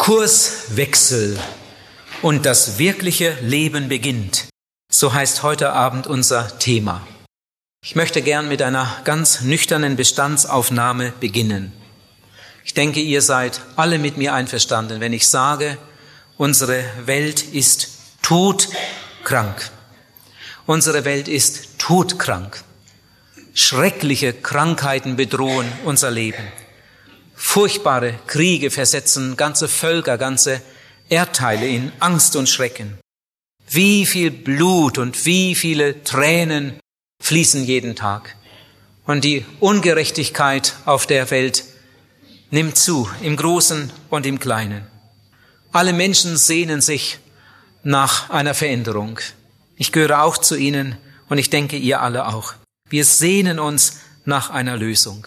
Kurswechsel und das wirkliche Leben beginnt. So heißt heute Abend unser Thema. Ich möchte gern mit einer ganz nüchternen Bestandsaufnahme beginnen. Ich denke, ihr seid alle mit mir einverstanden, wenn ich sage, unsere Welt ist todkrank. Unsere Welt ist todkrank. Schreckliche Krankheiten bedrohen unser Leben. Furchtbare Kriege versetzen ganze Völker, ganze Erdteile in Angst und Schrecken. Wie viel Blut und wie viele Tränen fließen jeden Tag. Und die Ungerechtigkeit auf der Welt nimmt zu, im Großen und im Kleinen. Alle Menschen sehnen sich nach einer Veränderung. Ich gehöre auch zu ihnen und ich denke ihr alle auch. Wir sehnen uns nach einer Lösung.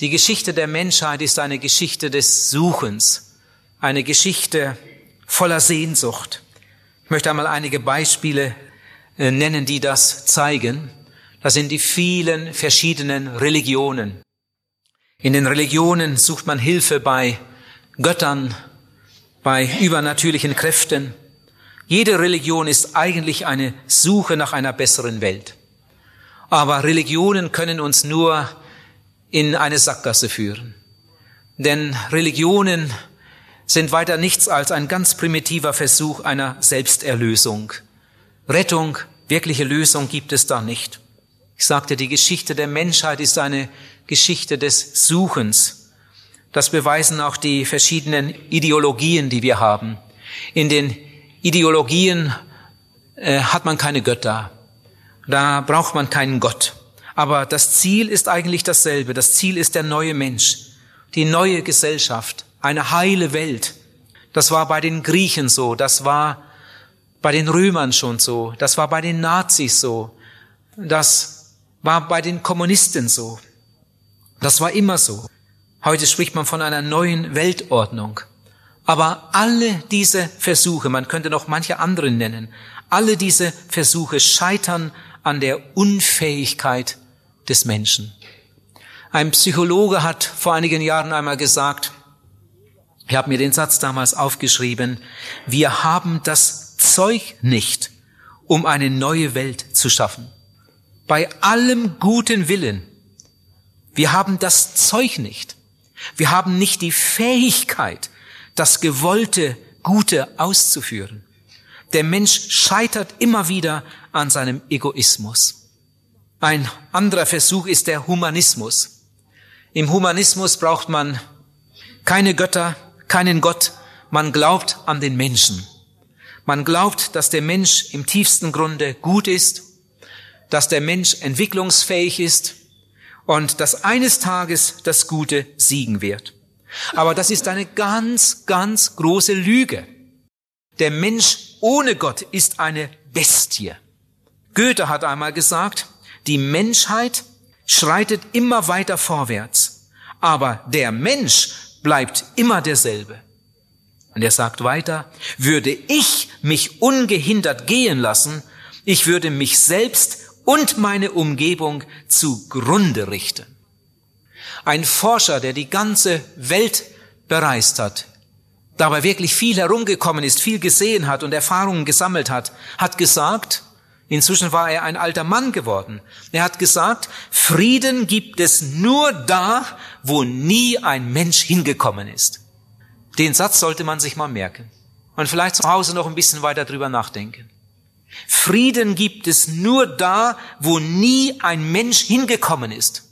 Die Geschichte der Menschheit ist eine Geschichte des Suchens, eine Geschichte voller Sehnsucht. Ich möchte einmal einige Beispiele äh, nennen, die das zeigen. Das sind die vielen verschiedenen Religionen. In den Religionen sucht man Hilfe bei Göttern, bei übernatürlichen Kräften. Jede Religion ist eigentlich eine Suche nach einer besseren Welt. Aber Religionen können uns nur in eine Sackgasse führen. Denn Religionen sind weiter nichts als ein ganz primitiver Versuch einer Selbsterlösung. Rettung, wirkliche Lösung gibt es da nicht. Ich sagte, die Geschichte der Menschheit ist eine Geschichte des Suchens. Das beweisen auch die verschiedenen Ideologien, die wir haben. In den Ideologien äh, hat man keine Götter. Da braucht man keinen Gott. Aber das Ziel ist eigentlich dasselbe. Das Ziel ist der neue Mensch, die neue Gesellschaft, eine heile Welt. Das war bei den Griechen so, das war bei den Römern schon so, das war bei den Nazis so, das war bei den Kommunisten so. Das war immer so. Heute spricht man von einer neuen Weltordnung. Aber alle diese Versuche, man könnte noch manche andere nennen, alle diese Versuche scheitern an der Unfähigkeit des Menschen. Ein Psychologe hat vor einigen Jahren einmal gesagt, ich habe mir den Satz damals aufgeschrieben, wir haben das Zeug nicht, um eine neue Welt zu schaffen. Bei allem guten Willen, wir haben das Zeug nicht. Wir haben nicht die Fähigkeit, das gewollte Gute auszuführen. Der Mensch scheitert immer wieder an seinem Egoismus. Ein anderer Versuch ist der Humanismus. Im Humanismus braucht man keine Götter, keinen Gott. Man glaubt an den Menschen. Man glaubt, dass der Mensch im tiefsten Grunde gut ist, dass der Mensch entwicklungsfähig ist und dass eines Tages das Gute siegen wird. Aber das ist eine ganz, ganz große Lüge. Der Mensch ohne Gott ist eine Bestie. Goethe hat einmal gesagt, die Menschheit schreitet immer weiter vorwärts, aber der Mensch bleibt immer derselbe. Und er sagt weiter, würde ich mich ungehindert gehen lassen, ich würde mich selbst und meine Umgebung zugrunde richten. Ein Forscher, der die ganze Welt bereist hat, dabei wirklich viel herumgekommen ist, viel gesehen hat und Erfahrungen gesammelt hat, hat gesagt, Inzwischen war er ein alter Mann geworden. Er hat gesagt, Frieden gibt es nur da, wo nie ein Mensch hingekommen ist. Den Satz sollte man sich mal merken und vielleicht zu Hause noch ein bisschen weiter drüber nachdenken. Frieden gibt es nur da, wo nie ein Mensch hingekommen ist.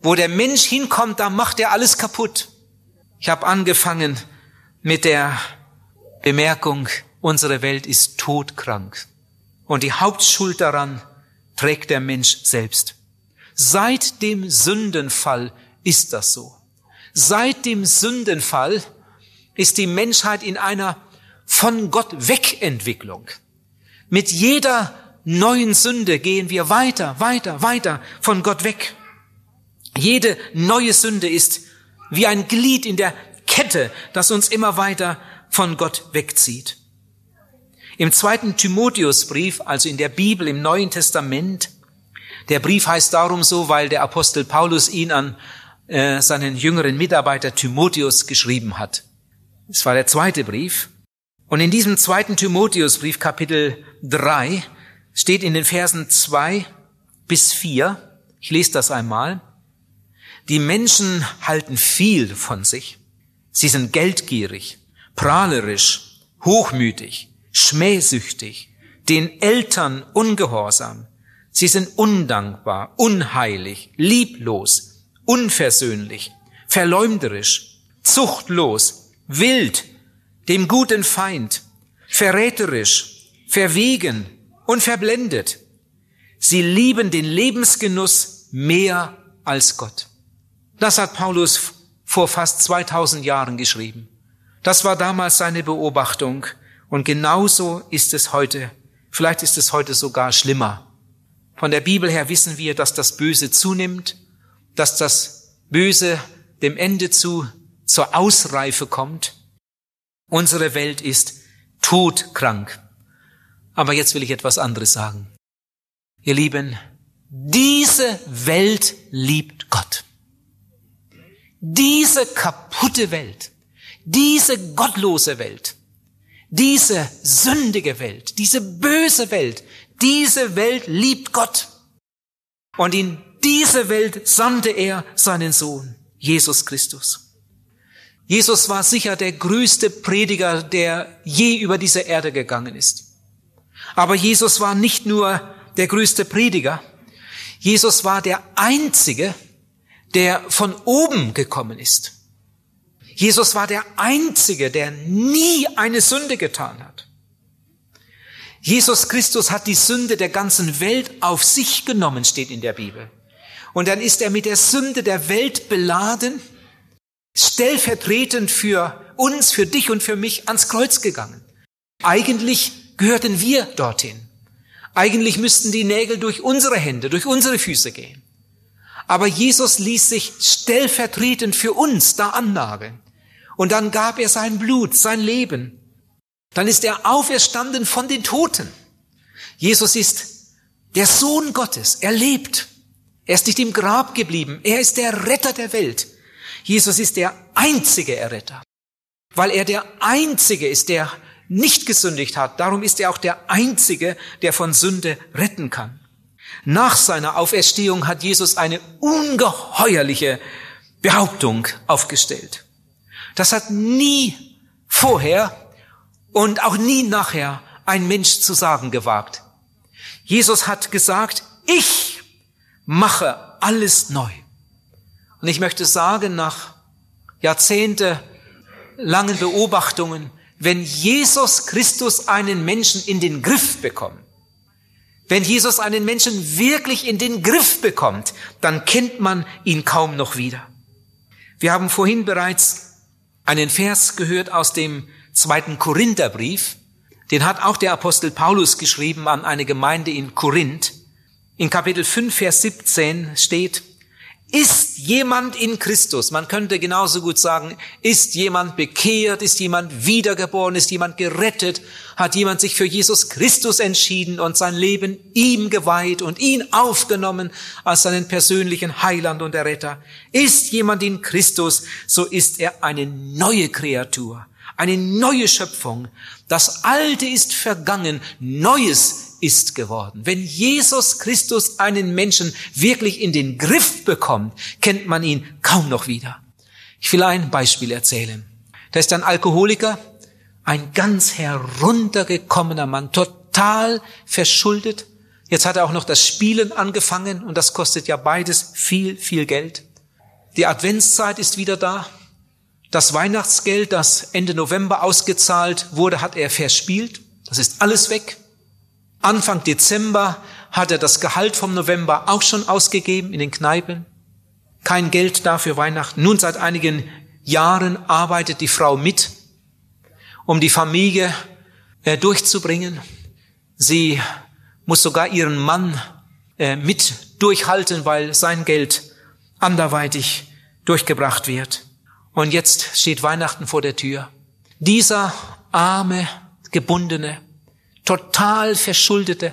Wo der Mensch hinkommt, da macht er alles kaputt. Ich habe angefangen mit der Bemerkung, unsere Welt ist todkrank. Und die Hauptschuld daran trägt der Mensch selbst. Seit dem Sündenfall ist das so. Seit dem Sündenfall ist die Menschheit in einer von Gott Wegentwicklung. Mit jeder neuen Sünde gehen wir weiter, weiter, weiter von Gott weg. Jede neue Sünde ist wie ein Glied in der Kette, das uns immer weiter von Gott wegzieht. Im zweiten Timotheusbrief, also in der Bibel im Neuen Testament, der Brief heißt darum so, weil der Apostel Paulus ihn an äh, seinen jüngeren Mitarbeiter Timotheus geschrieben hat. Es war der zweite Brief. Und in diesem zweiten Timotheusbrief, Kapitel 3, steht in den Versen 2 bis 4, ich lese das einmal, die Menschen halten viel von sich. Sie sind geldgierig, prahlerisch, hochmütig, schmähsüchtig, den Eltern ungehorsam. Sie sind undankbar, unheilig, lieblos, unversöhnlich, verleumderisch, zuchtlos, wild, dem guten Feind, verräterisch, verwegen und verblendet. Sie lieben den Lebensgenuss mehr als Gott. Das hat Paulus vor fast 2000 Jahren geschrieben. Das war damals seine Beobachtung und genauso ist es heute. Vielleicht ist es heute sogar schlimmer. Von der Bibel her wissen wir, dass das Böse zunimmt, dass das Böse dem Ende zu zur Ausreife kommt. Unsere Welt ist todkrank. Aber jetzt will ich etwas anderes sagen. Ihr Lieben, diese Welt liebt Gott. Diese kaputte Welt, diese gottlose Welt, diese sündige Welt, diese böse Welt, diese Welt liebt Gott. Und in diese Welt sandte er seinen Sohn, Jesus Christus. Jesus war sicher der größte Prediger, der je über diese Erde gegangen ist. Aber Jesus war nicht nur der größte Prediger, Jesus war der Einzige, der von oben gekommen ist. Jesus war der Einzige, der nie eine Sünde getan hat. Jesus Christus hat die Sünde der ganzen Welt auf sich genommen, steht in der Bibel. Und dann ist er mit der Sünde der Welt beladen, stellvertretend für uns, für dich und für mich ans Kreuz gegangen. Eigentlich gehörten wir dorthin. Eigentlich müssten die Nägel durch unsere Hände, durch unsere Füße gehen. Aber Jesus ließ sich stellvertretend für uns da annageln. Und dann gab er sein Blut, sein Leben. Dann ist er auferstanden von den Toten. Jesus ist der Sohn Gottes. Er lebt. Er ist nicht im Grab geblieben. Er ist der Retter der Welt. Jesus ist der einzige Erretter. Weil er der einzige ist, der nicht gesündigt hat. Darum ist er auch der einzige, der von Sünde retten kann. Nach seiner Auferstehung hat Jesus eine ungeheuerliche Behauptung aufgestellt. Das hat nie vorher und auch nie nachher ein Mensch zu sagen gewagt. Jesus hat gesagt, ich mache alles neu. Und ich möchte sagen, nach Jahrzehnte langen Beobachtungen, wenn Jesus Christus einen Menschen in den Griff bekommt, wenn Jesus einen Menschen wirklich in den Griff bekommt, dann kennt man ihn kaum noch wieder. Wir haben vorhin bereits einen Vers gehört aus dem zweiten Korintherbrief. Den hat auch der Apostel Paulus geschrieben an eine Gemeinde in Korinth. In Kapitel 5, Vers 17 steht, ist jemand in Christus, man könnte genauso gut sagen, ist jemand bekehrt, ist jemand wiedergeboren, ist jemand gerettet, hat jemand sich für Jesus Christus entschieden und sein Leben ihm geweiht und ihn aufgenommen als seinen persönlichen Heiland und Erretter. Ist jemand in Christus, so ist er eine neue Kreatur, eine neue Schöpfung. Das Alte ist vergangen, Neues ist geworden. Wenn Jesus Christus einen Menschen wirklich in den Griff bekommt, kennt man ihn kaum noch wieder. Ich will ein Beispiel erzählen. Da ist ein Alkoholiker, ein ganz heruntergekommener Mann, total verschuldet. Jetzt hat er auch noch das Spielen angefangen und das kostet ja beides viel, viel Geld. Die Adventszeit ist wieder da. Das Weihnachtsgeld, das Ende November ausgezahlt wurde, hat er verspielt. Das ist alles weg. Anfang Dezember hat er das Gehalt vom November auch schon ausgegeben in den Kneipen. Kein Geld da für Weihnachten. Nun seit einigen Jahren arbeitet die Frau mit, um die Familie äh, durchzubringen. Sie muss sogar ihren Mann äh, mit durchhalten, weil sein Geld anderweitig durchgebracht wird. Und jetzt steht Weihnachten vor der Tür. Dieser arme, gebundene, total verschuldete,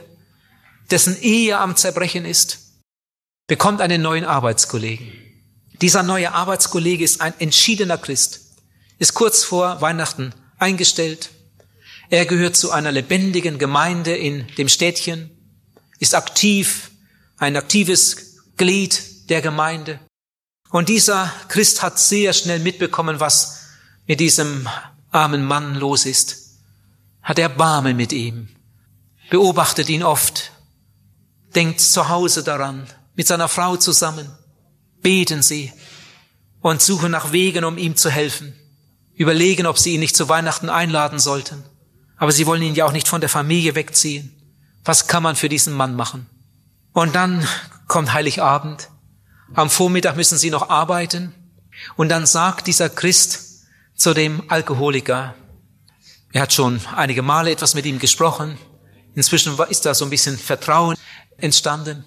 dessen Ehe am Zerbrechen ist, bekommt einen neuen Arbeitskollegen. Dieser neue Arbeitskollege ist ein entschiedener Christ. ist kurz vor Weihnachten eingestellt. Er gehört zu einer lebendigen Gemeinde in dem Städtchen, ist aktiv, ein aktives Glied der Gemeinde. Und dieser Christ hat sehr schnell mitbekommen, was mit diesem armen Mann los ist. Hat Erbarmen mit ihm, beobachtet ihn oft, denkt zu Hause daran, mit seiner Frau zusammen, beten sie und suchen nach Wegen, um ihm zu helfen, überlegen, ob sie ihn nicht zu Weihnachten einladen sollten. Aber sie wollen ihn ja auch nicht von der Familie wegziehen. Was kann man für diesen Mann machen? Und dann kommt Heiligabend. Am Vormittag müssen sie noch arbeiten. Und dann sagt dieser Christ zu dem Alkoholiker, er hat schon einige Male etwas mit ihm gesprochen. Inzwischen ist da so ein bisschen Vertrauen entstanden.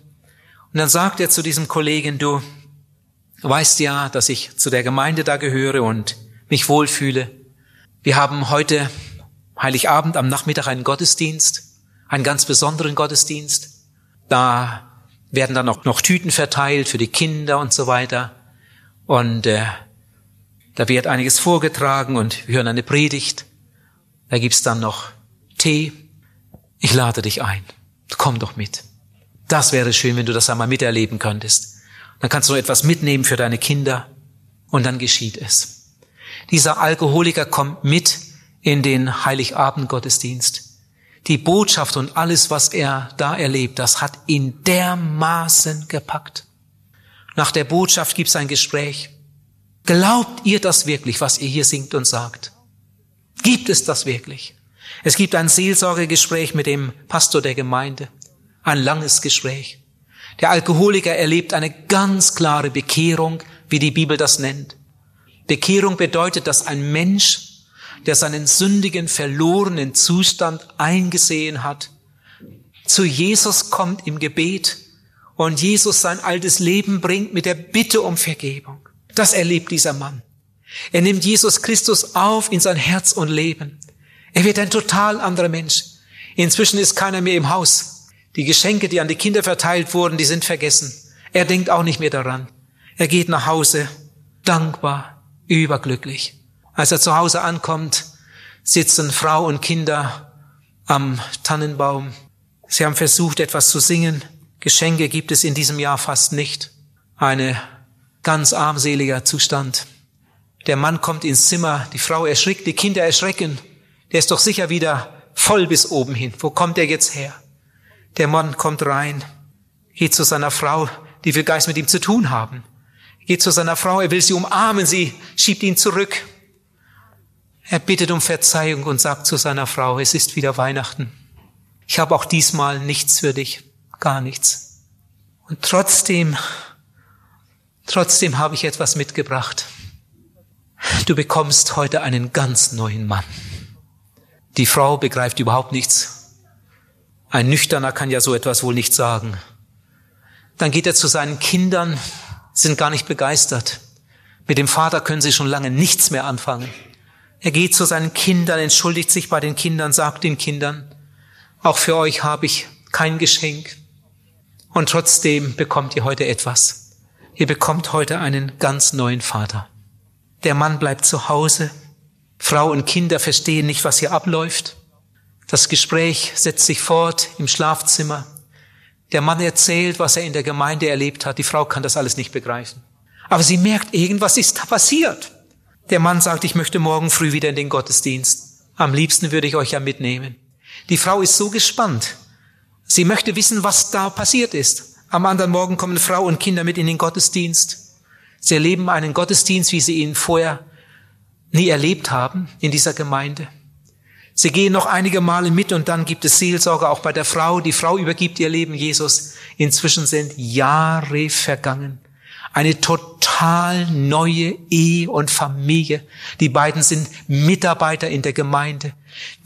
Und dann sagt er zu diesem Kollegen, du weißt ja, dass ich zu der Gemeinde da gehöre und mich wohlfühle. Wir haben heute Heiligabend am Nachmittag einen Gottesdienst, einen ganz besonderen Gottesdienst. Da werden dann auch noch Tüten verteilt für die Kinder und so weiter. Und äh, da wird einiges vorgetragen und wir hören eine Predigt. Da gibt's dann noch Tee. Ich lade dich ein. Komm doch mit. Das wäre schön, wenn du das einmal miterleben könntest. Dann kannst du noch etwas mitnehmen für deine Kinder und dann geschieht es. Dieser Alkoholiker kommt mit in den Heiligabend-Gottesdienst. Die Botschaft und alles, was er da erlebt, das hat ihn dermaßen gepackt. Nach der Botschaft gibt es ein Gespräch. Glaubt ihr das wirklich, was ihr hier singt und sagt? Gibt es das wirklich? Es gibt ein Seelsorgegespräch mit dem Pastor der Gemeinde. Ein langes Gespräch. Der Alkoholiker erlebt eine ganz klare Bekehrung, wie die Bibel das nennt. Bekehrung bedeutet, dass ein Mensch der seinen sündigen, verlorenen Zustand eingesehen hat, zu Jesus kommt im Gebet und Jesus sein altes Leben bringt mit der Bitte um Vergebung. Das erlebt dieser Mann. Er nimmt Jesus Christus auf in sein Herz und Leben. Er wird ein total anderer Mensch. Inzwischen ist keiner mehr im Haus. Die Geschenke, die an die Kinder verteilt wurden, die sind vergessen. Er denkt auch nicht mehr daran. Er geht nach Hause, dankbar, überglücklich. Als er zu Hause ankommt, sitzen Frau und Kinder am Tannenbaum. Sie haben versucht, etwas zu singen. Geschenke gibt es in diesem Jahr fast nicht. Eine ganz armseliger Zustand. Der Mann kommt ins Zimmer, die Frau erschrickt, die Kinder erschrecken. Der ist doch sicher wieder voll bis oben hin. Wo kommt er jetzt her? Der Mann kommt rein, geht zu seiner Frau, die will Geist mit ihm zu tun haben. Geht zu seiner Frau, er will sie umarmen, sie schiebt ihn zurück. Er bittet um Verzeihung und sagt zu seiner Frau, es ist wieder Weihnachten. Ich habe auch diesmal nichts für dich, gar nichts. Und trotzdem, trotzdem habe ich etwas mitgebracht. Du bekommst heute einen ganz neuen Mann. Die Frau begreift überhaupt nichts. Ein Nüchterner kann ja so etwas wohl nicht sagen. Dann geht er zu seinen Kindern, sind gar nicht begeistert. Mit dem Vater können sie schon lange nichts mehr anfangen. Er geht zu seinen Kindern, entschuldigt sich bei den Kindern, sagt den Kindern, auch für euch habe ich kein Geschenk. Und trotzdem bekommt ihr heute etwas. Ihr bekommt heute einen ganz neuen Vater. Der Mann bleibt zu Hause. Frau und Kinder verstehen nicht, was hier abläuft. Das Gespräch setzt sich fort im Schlafzimmer. Der Mann erzählt, was er in der Gemeinde erlebt hat. Die Frau kann das alles nicht begreifen. Aber sie merkt, irgendwas ist da passiert. Der Mann sagt, ich möchte morgen früh wieder in den Gottesdienst. Am liebsten würde ich euch ja mitnehmen. Die Frau ist so gespannt. Sie möchte wissen, was da passiert ist. Am anderen Morgen kommen Frau und Kinder mit in den Gottesdienst. Sie erleben einen Gottesdienst, wie sie ihn vorher nie erlebt haben in dieser Gemeinde. Sie gehen noch einige Male mit und dann gibt es Seelsorge auch bei der Frau. Die Frau übergibt ihr Leben Jesus. Inzwischen sind Jahre vergangen. Eine total neue Ehe und Familie. Die beiden sind Mitarbeiter in der Gemeinde.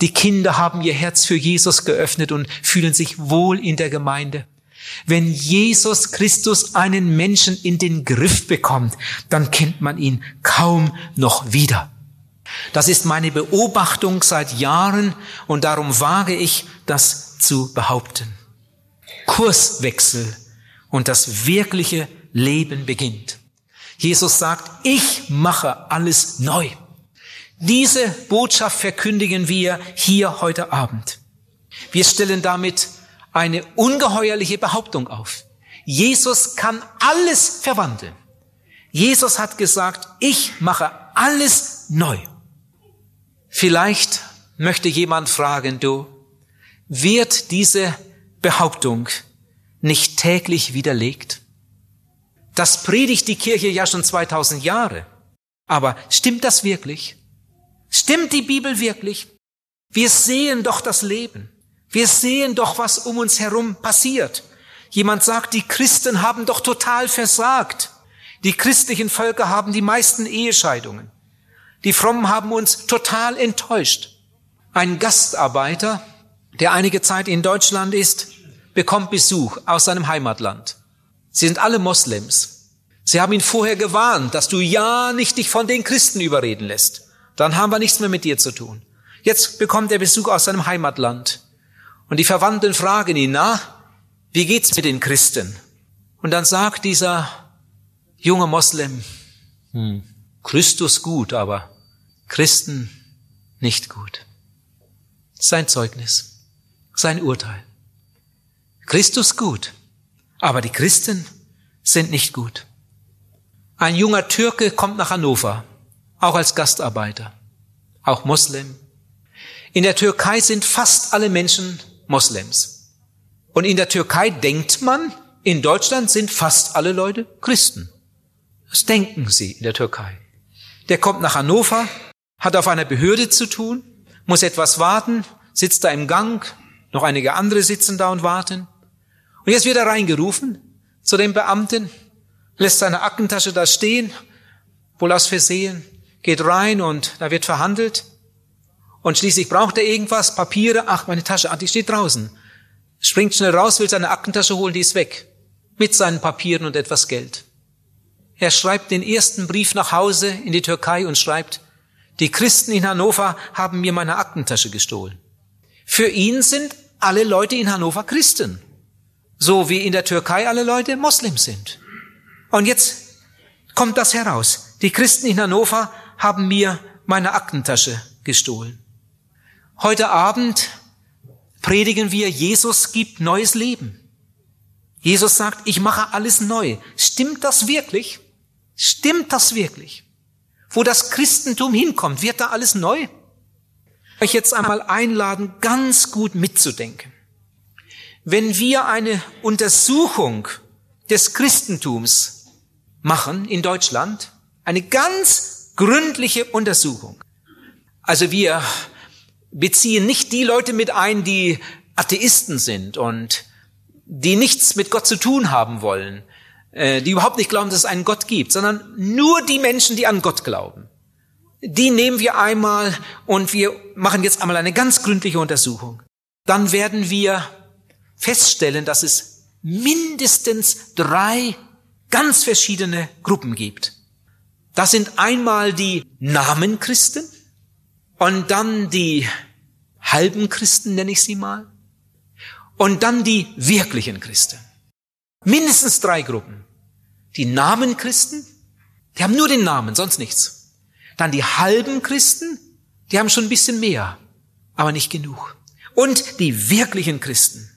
Die Kinder haben ihr Herz für Jesus geöffnet und fühlen sich wohl in der Gemeinde. Wenn Jesus Christus einen Menschen in den Griff bekommt, dann kennt man ihn kaum noch wieder. Das ist meine Beobachtung seit Jahren und darum wage ich, das zu behaupten. Kurswechsel und das wirkliche Leben beginnt. Jesus sagt, ich mache alles neu. Diese Botschaft verkündigen wir hier heute Abend. Wir stellen damit eine ungeheuerliche Behauptung auf. Jesus kann alles verwandeln. Jesus hat gesagt, ich mache alles neu. Vielleicht möchte jemand fragen, du, wird diese Behauptung nicht täglich widerlegt? Das predigt die Kirche ja schon 2000 Jahre. Aber stimmt das wirklich? Stimmt die Bibel wirklich? Wir sehen doch das Leben. Wir sehen doch, was um uns herum passiert. Jemand sagt, die Christen haben doch total versagt. Die christlichen Völker haben die meisten Ehescheidungen. Die Frommen haben uns total enttäuscht. Ein Gastarbeiter, der einige Zeit in Deutschland ist, bekommt Besuch aus seinem Heimatland. Sie sind alle Moslems. Sie haben ihn vorher gewarnt, dass du ja nicht dich von den Christen überreden lässt. Dann haben wir nichts mehr mit dir zu tun. Jetzt bekommt er Besuch aus seinem Heimatland. Und die Verwandten fragen ihn, na, wie geht's mit den Christen? Und dann sagt dieser junge Moslem, hm, Christus gut, aber Christen nicht gut. Sein Zeugnis, sein Urteil. Christus gut, aber die Christen sind nicht gut. Ein junger Türke kommt nach Hannover, auch als Gastarbeiter, auch Moslem. In der Türkei sind fast alle Menschen Moslems. Und in der Türkei denkt man, in Deutschland sind fast alle Leute Christen. Das denken sie in der Türkei. Der kommt nach Hannover, hat auf einer Behörde zu tun, muss etwas warten, sitzt da im Gang, noch einige andere sitzen da und warten. Und jetzt wird er reingerufen zu dem Beamten, lässt seine Aktentasche da stehen, wohl aus Versehen, geht rein und da wird verhandelt. Und schließlich braucht er irgendwas, Papiere, ach, meine Tasche, ah, die steht draußen. Springt schnell raus, will seine Aktentasche holen, die ist weg. Mit seinen Papieren und etwas Geld. Er schreibt den ersten Brief nach Hause in die Türkei und schreibt, die Christen in Hannover haben mir meine Aktentasche gestohlen. Für ihn sind alle Leute in Hannover Christen. So wie in der Türkei alle Leute Moslems sind. Und jetzt kommt das heraus. Die Christen in Hannover haben mir meine Aktentasche gestohlen. Heute Abend predigen wir, Jesus gibt neues Leben. Jesus sagt, ich mache alles neu. Stimmt das wirklich? Stimmt das wirklich? Wo das Christentum hinkommt, wird da alles neu? Euch jetzt einmal einladen, ganz gut mitzudenken. Wenn wir eine Untersuchung des Christentums machen in Deutschland, eine ganz gründliche Untersuchung. Also wir beziehen nicht die Leute mit ein, die Atheisten sind und die nichts mit Gott zu tun haben wollen, die überhaupt nicht glauben, dass es einen Gott gibt, sondern nur die Menschen, die an Gott glauben. Die nehmen wir einmal und wir machen jetzt einmal eine ganz gründliche Untersuchung. Dann werden wir feststellen, dass es mindestens drei ganz verschiedene Gruppen gibt. Das sind einmal die Namenchristen, und dann die halben Christen, nenne ich sie mal. Und dann die wirklichen Christen. Mindestens drei Gruppen. Die Namenchristen, die haben nur den Namen, sonst nichts. Dann die halben Christen, die haben schon ein bisschen mehr, aber nicht genug. Und die wirklichen Christen.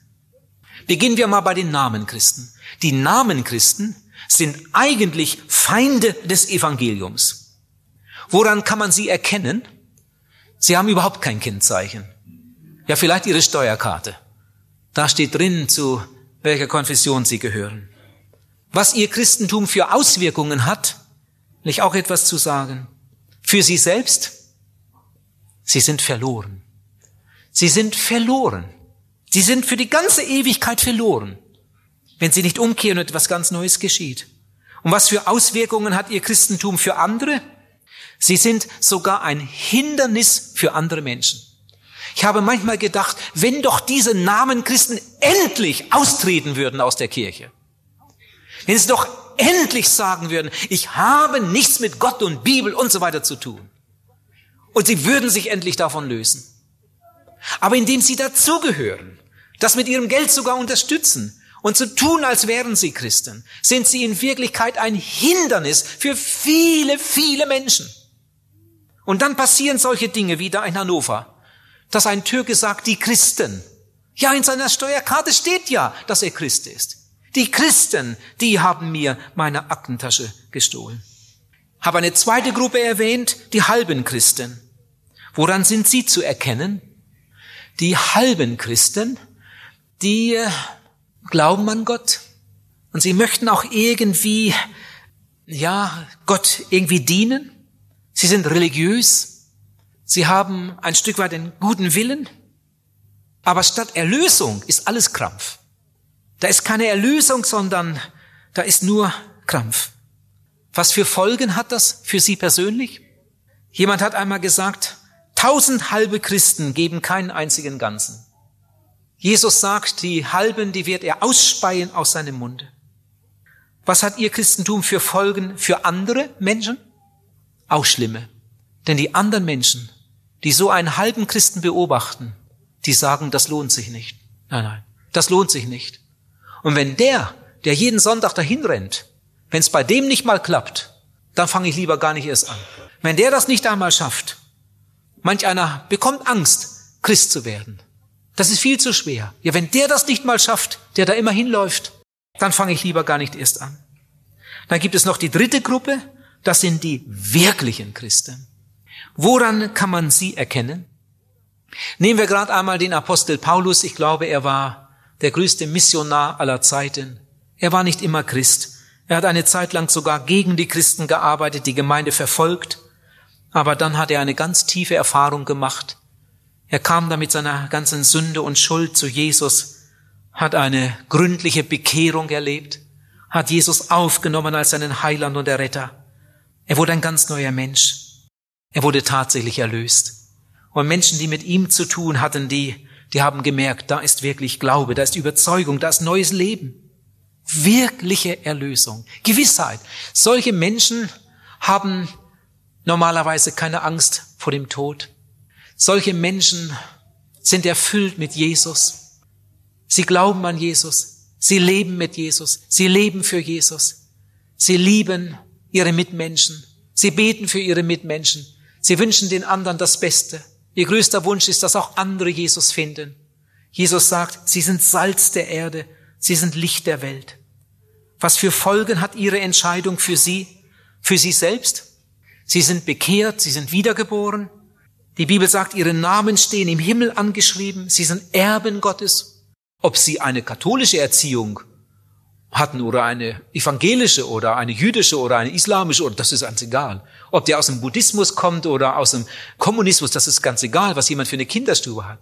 Beginnen wir mal bei den Namenchristen. Die Namenchristen sind eigentlich Feinde des Evangeliums. Woran kann man sie erkennen? Sie haben überhaupt kein Kennzeichen. Ja, vielleicht Ihre Steuerkarte. Da steht drin, zu welcher Konfession Sie gehören. Was Ihr Christentum für Auswirkungen hat, will ich auch etwas zu sagen. Für Sie selbst, Sie sind verloren. Sie sind verloren. Sie sind für die ganze Ewigkeit verloren, wenn Sie nicht umkehren und etwas ganz Neues geschieht. Und was für Auswirkungen hat Ihr Christentum für andere? Sie sind sogar ein Hindernis für andere Menschen. Ich habe manchmal gedacht, wenn doch diese Namen Christen endlich austreten würden aus der Kirche. Wenn sie doch endlich sagen würden, ich habe nichts mit Gott und Bibel und so weiter zu tun. Und sie würden sich endlich davon lösen. Aber indem sie dazugehören, das mit ihrem Geld sogar unterstützen und so tun, als wären sie Christen, sind sie in Wirklichkeit ein Hindernis für viele, viele Menschen. Und dann passieren solche Dinge wie da in Hannover, dass ein Türke sagt, die Christen. Ja, in seiner Steuerkarte steht ja, dass er Christ ist. Die Christen, die haben mir meine Aktentasche gestohlen. Habe eine zweite Gruppe erwähnt, die halben Christen. Woran sind sie zu erkennen? Die halben Christen, die äh, glauben an Gott und sie möchten auch irgendwie, ja, Gott irgendwie dienen. Sie sind religiös. Sie haben ein Stück weit den guten Willen. Aber statt Erlösung ist alles Krampf. Da ist keine Erlösung, sondern da ist nur Krampf. Was für Folgen hat das für Sie persönlich? Jemand hat einmal gesagt, tausend halbe Christen geben keinen einzigen Ganzen. Jesus sagt, die halben, die wird er ausspeien aus seinem Munde. Was hat ihr Christentum für Folgen für andere Menschen? Auch schlimme. Denn die anderen Menschen, die so einen halben Christen beobachten, die sagen, das lohnt sich nicht. Nein, nein, das lohnt sich nicht. Und wenn der, der jeden Sonntag dahin rennt, wenn es bei dem nicht mal klappt, dann fange ich lieber gar nicht erst an. Wenn der das nicht einmal schafft, manch einer bekommt Angst, Christ zu werden. Das ist viel zu schwer. Ja, wenn der das nicht mal schafft, der da immer hinläuft, dann fange ich lieber gar nicht erst an. Dann gibt es noch die dritte Gruppe, das sind die wirklichen Christen. Woran kann man sie erkennen? Nehmen wir gerade einmal den Apostel Paulus. Ich glaube, er war der größte Missionar aller Zeiten. Er war nicht immer Christ. Er hat eine Zeit lang sogar gegen die Christen gearbeitet, die Gemeinde verfolgt. Aber dann hat er eine ganz tiefe Erfahrung gemacht. Er kam da mit seiner ganzen Sünde und Schuld zu Jesus, hat eine gründliche Bekehrung erlebt, hat Jesus aufgenommen als seinen Heiland und Erretter. Er wurde ein ganz neuer Mensch. Er wurde tatsächlich erlöst. Und Menschen, die mit ihm zu tun hatten, die, die haben gemerkt, da ist wirklich Glaube, da ist Überzeugung, da ist neues Leben. Wirkliche Erlösung, Gewissheit. Solche Menschen haben normalerweise keine Angst vor dem Tod. Solche Menschen sind erfüllt mit Jesus. Sie glauben an Jesus. Sie leben mit Jesus. Sie leben für Jesus. Sie lieben ihre Mitmenschen. Sie beten für ihre Mitmenschen. Sie wünschen den anderen das Beste. Ihr größter Wunsch ist, dass auch andere Jesus finden. Jesus sagt, sie sind Salz der Erde, sie sind Licht der Welt. Was für Folgen hat ihre Entscheidung für sie, für sie selbst? Sie sind bekehrt, sie sind wiedergeboren. Die Bibel sagt, ihre Namen stehen im Himmel angeschrieben, sie sind Erben Gottes. Ob sie eine katholische Erziehung hatten oder eine evangelische oder eine jüdische oder eine islamische, oder das ist ganz egal. Ob der aus dem Buddhismus kommt oder aus dem Kommunismus, das ist ganz egal, was jemand für eine Kinderstube hat.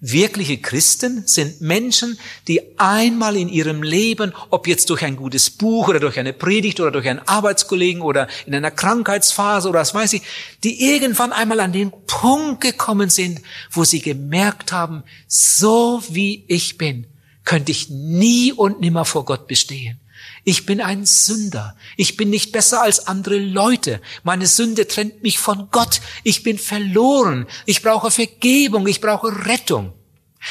Wirkliche Christen sind Menschen, die einmal in ihrem Leben, ob jetzt durch ein gutes Buch oder durch eine Predigt oder durch einen Arbeitskollegen oder in einer Krankheitsphase oder was weiß ich, die irgendwann einmal an den Punkt gekommen sind, wo sie gemerkt haben, so wie ich bin, könnte ich nie und nimmer vor Gott bestehen. Ich bin ein Sünder. Ich bin nicht besser als andere Leute. Meine Sünde trennt mich von Gott. Ich bin verloren. Ich brauche Vergebung. Ich brauche Rettung.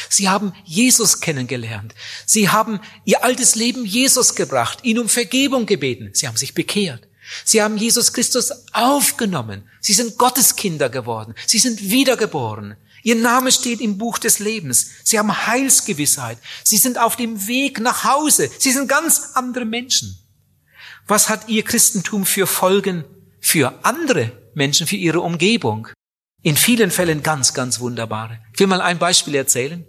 Sie haben Jesus kennengelernt. Sie haben ihr altes Leben Jesus gebracht, ihn um Vergebung gebeten. Sie haben sich bekehrt. Sie haben Jesus Christus aufgenommen. Sie sind Gotteskinder geworden. Sie sind wiedergeboren. Ihr Name steht im Buch des Lebens. Sie haben Heilsgewissheit. Sie sind auf dem Weg nach Hause. Sie sind ganz andere Menschen. Was hat ihr Christentum für Folgen für andere Menschen, für ihre Umgebung? In vielen Fällen ganz, ganz wunderbare. Ich will mal ein Beispiel erzählen.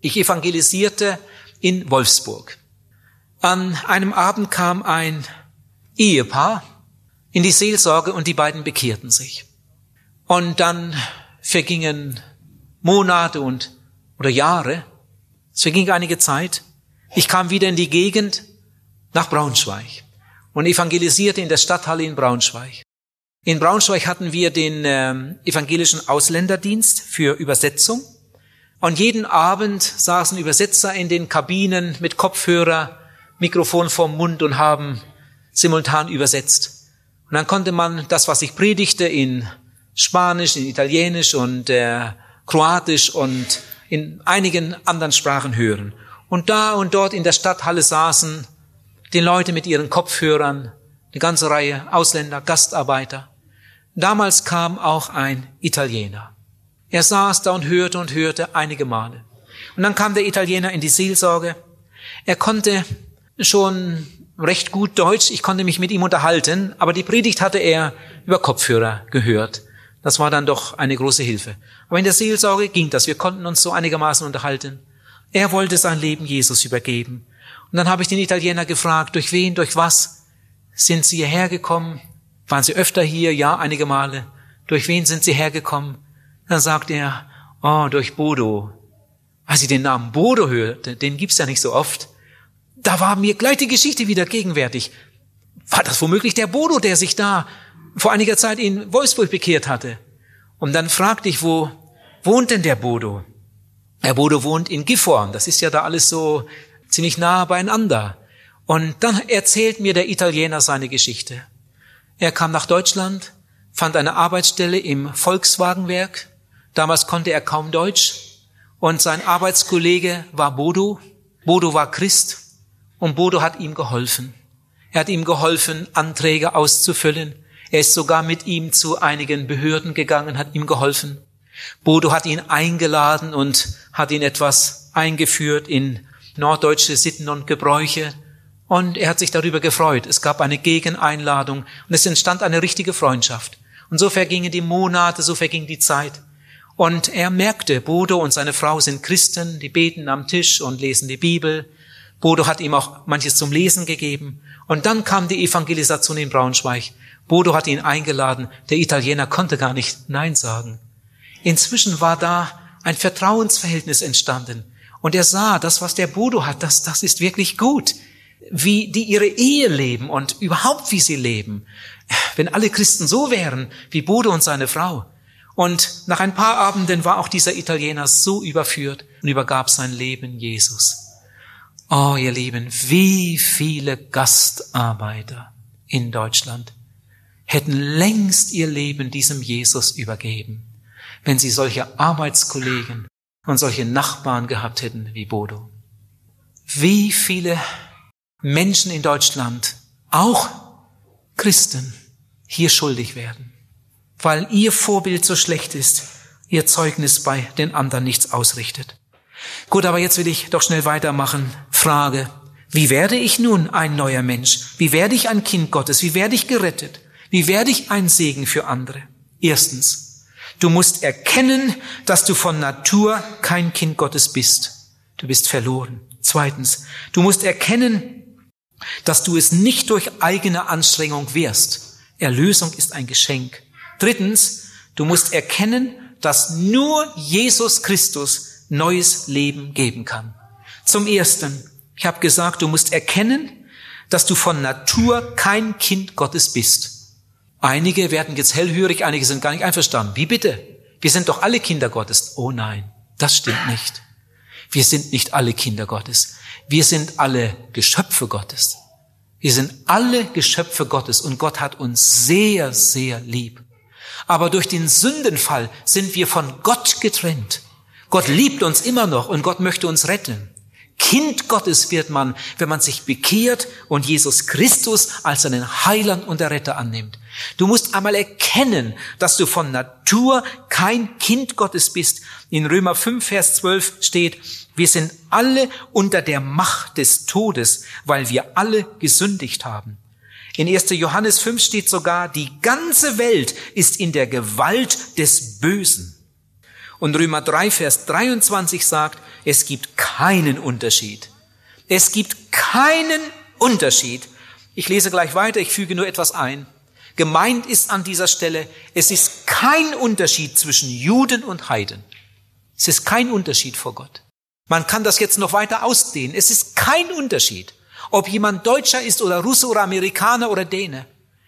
Ich evangelisierte in Wolfsburg. An einem Abend kam ein Ehepaar in die Seelsorge und die beiden bekehrten sich. Und dann vergingen Monate und oder Jahre. Es verging einige Zeit. Ich kam wieder in die Gegend nach Braunschweig und evangelisierte in der Stadthalle in Braunschweig. In Braunschweig hatten wir den äh, evangelischen Ausländerdienst für Übersetzung. Und jeden Abend saßen Übersetzer in den Kabinen mit Kopfhörer, Mikrofon vorm Mund und haben simultan übersetzt. Und dann konnte man das, was ich predigte, in Spanisch, in Italienisch und äh, Kroatisch und in einigen anderen Sprachen hören. Und da und dort in der Stadthalle saßen die Leute mit ihren Kopfhörern, eine ganze Reihe Ausländer, Gastarbeiter. Damals kam auch ein Italiener. Er saß da und hörte und hörte einige Male. Und dann kam der Italiener in die Seelsorge. Er konnte schon recht gut Deutsch. Ich konnte mich mit ihm unterhalten, aber die Predigt hatte er über Kopfhörer gehört. Das war dann doch eine große Hilfe. Aber in der Seelsorge ging das. Wir konnten uns so einigermaßen unterhalten. Er wollte sein Leben Jesus übergeben. Und dann habe ich den Italiener gefragt, durch wen, durch was sind Sie hierher gekommen? Waren Sie öfter hier? Ja, einige Male. Durch wen sind Sie hergekommen? Dann sagt er, oh, durch Bodo. Als ich den Namen Bodo hörte, den gibt's ja nicht so oft, da war mir gleich die Geschichte wieder gegenwärtig. War das womöglich der Bodo, der sich da vor einiger Zeit in Wolfsburg bekehrt hatte? Und dann fragte ich, wo wohnt denn der Bodo? Der Bodo wohnt in Gifhorn. Das ist ja da alles so ziemlich nah beieinander. Und dann erzählt mir der Italiener seine Geschichte. Er kam nach Deutschland, fand eine Arbeitsstelle im Volkswagenwerk. Damals konnte er kaum Deutsch. Und sein Arbeitskollege war Bodo. Bodo war Christ. Und Bodo hat ihm geholfen. Er hat ihm geholfen, Anträge auszufüllen. Er ist sogar mit ihm zu einigen Behörden gegangen, hat ihm geholfen. Bodo hat ihn eingeladen und hat ihn etwas eingeführt in norddeutsche Sitten und Gebräuche. Und er hat sich darüber gefreut. Es gab eine Gegeneinladung und es entstand eine richtige Freundschaft. Und so vergingen die Monate, so verging die Zeit. Und er merkte, Bodo und seine Frau sind Christen, die beten am Tisch und lesen die Bibel. Bodo hat ihm auch manches zum Lesen gegeben. Und dann kam die Evangelisation in Braunschweig. Bodo hat ihn eingeladen. Der Italiener konnte gar nicht Nein sagen. Inzwischen war da ein Vertrauensverhältnis entstanden. Und er sah, das, was der Bodo hat, das, das ist wirklich gut. Wie die ihre Ehe leben und überhaupt wie sie leben. Wenn alle Christen so wären, wie Bodo und seine Frau. Und nach ein paar Abenden war auch dieser Italiener so überführt und übergab sein Leben Jesus. Oh, ihr Lieben, wie viele Gastarbeiter in Deutschland hätten längst ihr Leben diesem Jesus übergeben, wenn sie solche Arbeitskollegen und solche Nachbarn gehabt hätten wie Bodo. Wie viele Menschen in Deutschland, auch Christen, hier schuldig werden, weil ihr Vorbild so schlecht ist, ihr Zeugnis bei den anderen nichts ausrichtet. Gut, aber jetzt will ich doch schnell weitermachen. Frage, wie werde ich nun ein neuer Mensch? Wie werde ich ein Kind Gottes? Wie werde ich gerettet? Wie werde ich ein Segen für andere? Erstens, du musst erkennen, dass du von Natur kein Kind Gottes bist. Du bist verloren. Zweitens, du musst erkennen, dass du es nicht durch eigene Anstrengung wirst. Erlösung ist ein Geschenk. Drittens, du musst erkennen, dass nur Jesus Christus neues Leben geben kann. Zum Ersten, ich habe gesagt, du musst erkennen, dass du von Natur kein Kind Gottes bist. Einige werden jetzt hellhörig, einige sind gar nicht einverstanden. Wie bitte? Wir sind doch alle Kinder Gottes. Oh nein, das stimmt nicht. Wir sind nicht alle Kinder Gottes. Wir sind alle Geschöpfe Gottes. Wir sind alle Geschöpfe Gottes und Gott hat uns sehr, sehr lieb. Aber durch den Sündenfall sind wir von Gott getrennt. Gott liebt uns immer noch und Gott möchte uns retten. Kind Gottes wird man, wenn man sich bekehrt und Jesus Christus als seinen Heiland und Retter annimmt. Du musst einmal erkennen, dass du von Natur kein Kind Gottes bist. In Römer 5, Vers 12 steht, wir sind alle unter der Macht des Todes, weil wir alle gesündigt haben. In 1. Johannes 5 steht sogar, die ganze Welt ist in der Gewalt des Bösen. Und Römer 3, Vers 23 sagt, es gibt keinen Unterschied. Es gibt keinen Unterschied. Ich lese gleich weiter, ich füge nur etwas ein. Gemeint ist an dieser Stelle, es ist kein Unterschied zwischen Juden und Heiden. Es ist kein Unterschied vor Gott. Man kann das jetzt noch weiter ausdehnen. Es ist kein Unterschied, ob jemand Deutscher ist oder Russe oder Amerikaner oder Däne.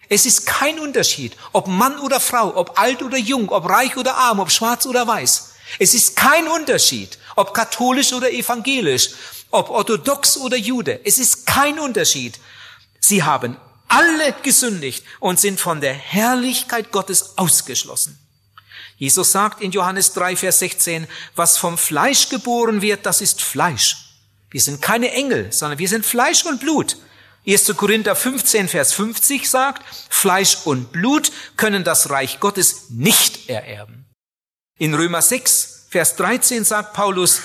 Es ist kein Unterschied, ob Mann oder Frau, ob alt oder jung, ob reich oder arm, ob schwarz oder weiß. Es ist kein Unterschied, ob katholisch oder evangelisch, ob orthodox oder Jude. Es ist kein Unterschied. Sie haben alle gesündigt und sind von der Herrlichkeit Gottes ausgeschlossen. Jesus sagt in Johannes 3, Vers 16, was vom Fleisch geboren wird, das ist Fleisch. Wir sind keine Engel, sondern wir sind Fleisch und Blut. 1. Korinther 15, Vers 50 sagt, Fleisch und Blut können das Reich Gottes nicht ererben. In Römer 6, Vers 13 sagt Paulus,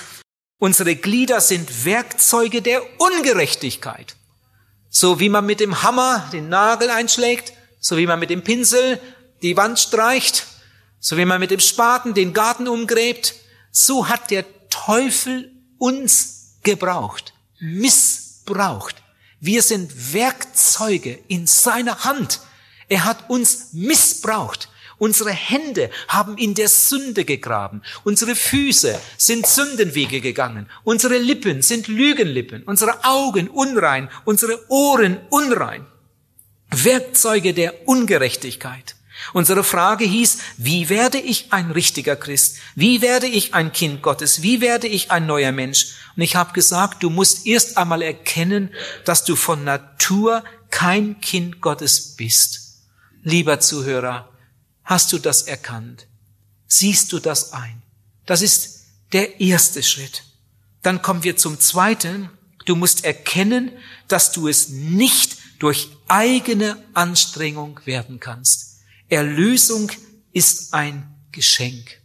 unsere Glieder sind Werkzeuge der Ungerechtigkeit. So wie man mit dem Hammer den Nagel einschlägt, so wie man mit dem Pinsel die Wand streicht, so wie man mit dem Spaten den Garten umgräbt, so hat der Teufel uns gebraucht, missbraucht. Wir sind Werkzeuge in seiner Hand. Er hat uns missbraucht. Unsere Hände haben in der Sünde gegraben. Unsere Füße sind Sündenwege gegangen. Unsere Lippen sind Lügenlippen. Unsere Augen unrein. Unsere Ohren unrein. Werkzeuge der Ungerechtigkeit. Unsere Frage hieß, wie werde ich ein richtiger Christ? Wie werde ich ein Kind Gottes? Wie werde ich ein neuer Mensch? Und ich habe gesagt, du musst erst einmal erkennen, dass du von Natur kein Kind Gottes bist. Lieber Zuhörer, hast du das erkannt? Siehst du das ein? Das ist der erste Schritt. Dann kommen wir zum zweiten. Du musst erkennen, dass du es nicht durch eigene Anstrengung werden kannst. Erlösung ist ein Geschenk.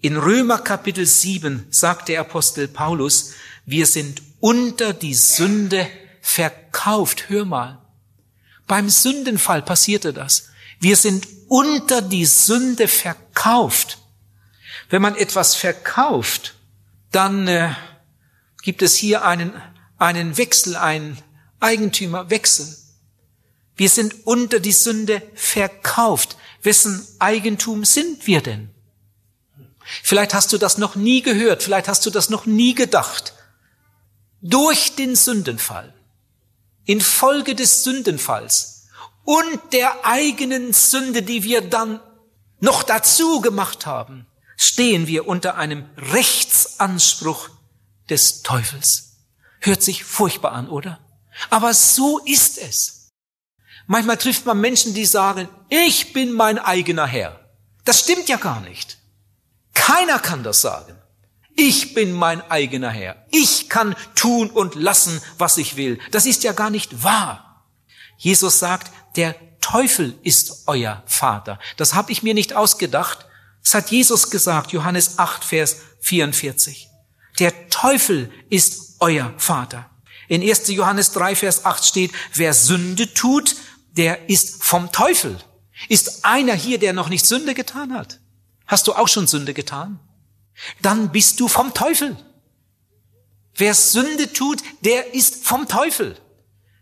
In Römer Kapitel 7 sagt der Apostel Paulus, wir sind unter die Sünde verkauft. Hör mal. Beim Sündenfall passierte das. Wir sind unter die Sünde verkauft. Wenn man etwas verkauft, dann äh, gibt es hier einen, einen Wechsel, einen Eigentümerwechsel. Wir sind unter die Sünde verkauft. Wessen Eigentum sind wir denn? Vielleicht hast du das noch nie gehört, vielleicht hast du das noch nie gedacht. Durch den Sündenfall, infolge des Sündenfalls und der eigenen Sünde, die wir dann noch dazu gemacht haben, stehen wir unter einem Rechtsanspruch des Teufels. Hört sich furchtbar an, oder? Aber so ist es. Manchmal trifft man Menschen, die sagen, ich bin mein eigener Herr. Das stimmt ja gar nicht. Keiner kann das sagen. Ich bin mein eigener Herr. Ich kann tun und lassen, was ich will. Das ist ja gar nicht wahr. Jesus sagt, der Teufel ist euer Vater. Das habe ich mir nicht ausgedacht. Das hat Jesus gesagt, Johannes 8, Vers 44. Der Teufel ist euer Vater. In 1. Johannes 3, Vers 8 steht, wer Sünde tut, der ist vom Teufel. Ist einer hier, der noch nicht Sünde getan hat? Hast du auch schon Sünde getan? Dann bist du vom Teufel. Wer Sünde tut, der ist vom Teufel.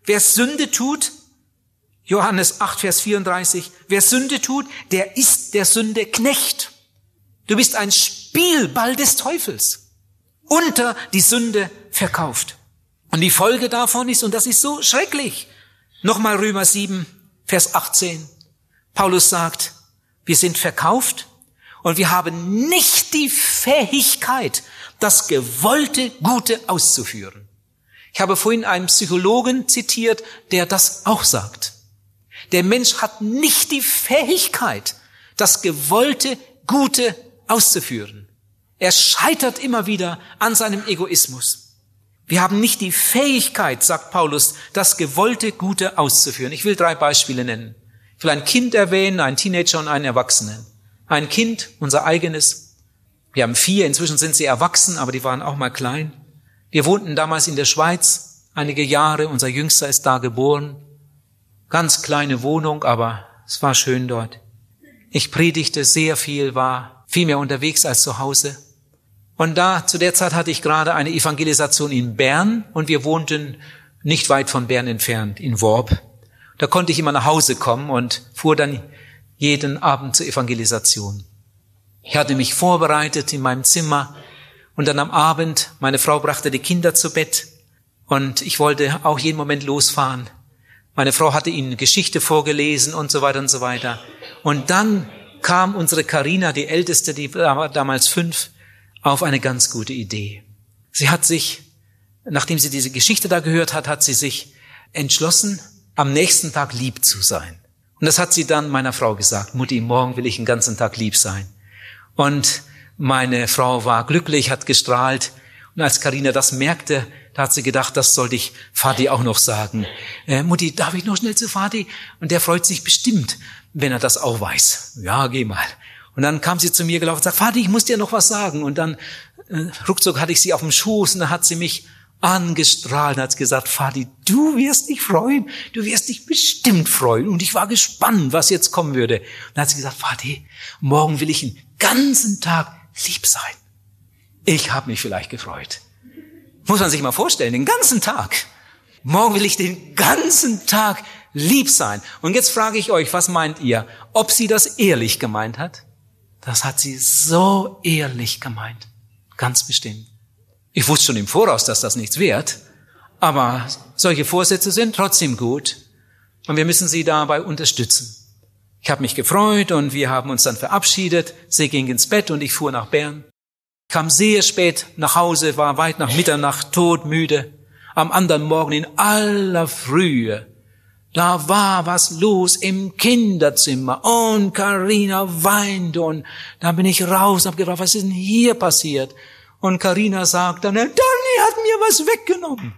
Wer Sünde tut, Johannes 8, Vers 34, wer Sünde tut, der ist der Sünde Knecht. Du bist ein Spielball des Teufels. Unter die Sünde verkauft. Und die Folge davon ist, und das ist so schrecklich, Nochmal Römer 7, Vers 18. Paulus sagt, wir sind verkauft und wir haben nicht die Fähigkeit, das gewollte Gute auszuführen. Ich habe vorhin einen Psychologen zitiert, der das auch sagt. Der Mensch hat nicht die Fähigkeit, das gewollte Gute auszuführen. Er scheitert immer wieder an seinem Egoismus. Wir haben nicht die Fähigkeit, sagt Paulus, das gewollte Gute auszuführen. Ich will drei Beispiele nennen. Ich will ein Kind erwähnen, einen Teenager und einen Erwachsenen. Ein Kind, unser eigenes. Wir haben vier, inzwischen sind sie erwachsen, aber die waren auch mal klein. Wir wohnten damals in der Schweiz einige Jahre, unser Jüngster ist da geboren. Ganz kleine Wohnung, aber es war schön dort. Ich predigte sehr viel, war viel mehr unterwegs als zu Hause. Und da, zu der Zeit hatte ich gerade eine Evangelisation in Bern und wir wohnten nicht weit von Bern entfernt, in Worb. Da konnte ich immer nach Hause kommen und fuhr dann jeden Abend zur Evangelisation. Ich hatte mich vorbereitet in meinem Zimmer und dann am Abend, meine Frau brachte die Kinder zu Bett und ich wollte auch jeden Moment losfahren. Meine Frau hatte ihnen Geschichte vorgelesen und so weiter und so weiter. Und dann kam unsere Karina, die Älteste, die war damals fünf, auf eine ganz gute Idee. Sie hat sich, nachdem sie diese Geschichte da gehört hat, hat sie sich entschlossen, am nächsten Tag lieb zu sein. Und das hat sie dann meiner Frau gesagt. Mutti, morgen will ich den ganzen Tag lieb sein. Und meine Frau war glücklich, hat gestrahlt. Und als Karina das merkte, Da hat sie gedacht, das sollte ich Vati auch noch sagen. Äh, Mutti, darf ich noch schnell zu Vati? Und der freut sich bestimmt, wenn er das auch weiß. Ja, geh mal. Und dann kam sie zu mir gelaufen und sagt, Vati, ich muss dir noch was sagen. Und dann äh, ruckzuck hatte ich sie auf dem Schoß und dann hat sie mich angestrahlt und hat gesagt, Vati, du wirst dich freuen, du wirst dich bestimmt freuen. Und ich war gespannt, was jetzt kommen würde. Und dann hat sie gesagt, Vati, morgen will ich den ganzen Tag lieb sein. Ich habe mich vielleicht gefreut. Muss man sich mal vorstellen, den ganzen Tag. Morgen will ich den ganzen Tag lieb sein. Und jetzt frage ich euch, was meint ihr? Ob sie das ehrlich gemeint hat? Das hat sie so ehrlich gemeint. Ganz bestimmt. Ich wusste schon im Voraus, dass das nichts wert, aber solche Vorsätze sind trotzdem gut und wir müssen sie dabei unterstützen. Ich habe mich gefreut und wir haben uns dann verabschiedet. Sie ging ins Bett und ich fuhr nach Bern. Kam sehr spät nach Hause, war weit nach Mitternacht, todmüde. Am anderen Morgen in aller Frühe da war was los im Kinderzimmer und Karina weinte und da bin ich raus und hab gefragt, was ist denn hier passiert? Und Karina sagt dann, Danny hat mir was weggenommen.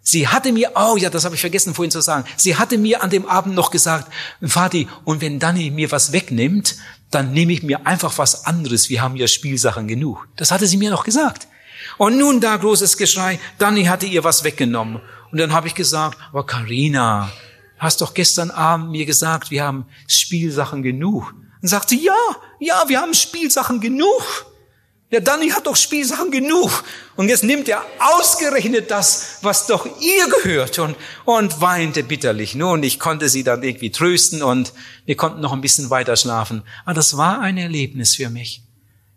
Sie hatte mir, oh ja, das habe ich vergessen vorhin zu sagen, sie hatte mir an dem Abend noch gesagt, Vati, und wenn Danny mir was wegnimmt, dann nehme ich mir einfach was anderes, wir haben ja Spielsachen genug. Das hatte sie mir noch gesagt. Und nun da großes Geschrei, Danny hatte ihr was weggenommen. Und dann habe ich gesagt, aber Karina, hast doch gestern Abend mir gesagt, wir haben Spielsachen genug. Und sagte, ja, ja, wir haben Spielsachen genug. Ja, Danny hat doch Spielsachen genug. Und jetzt nimmt er ausgerechnet das, was doch ihr gehört und, und weinte bitterlich. Nun, ich konnte sie dann irgendwie trösten und wir konnten noch ein bisschen weiter schlafen. Aber das war ein Erlebnis für mich.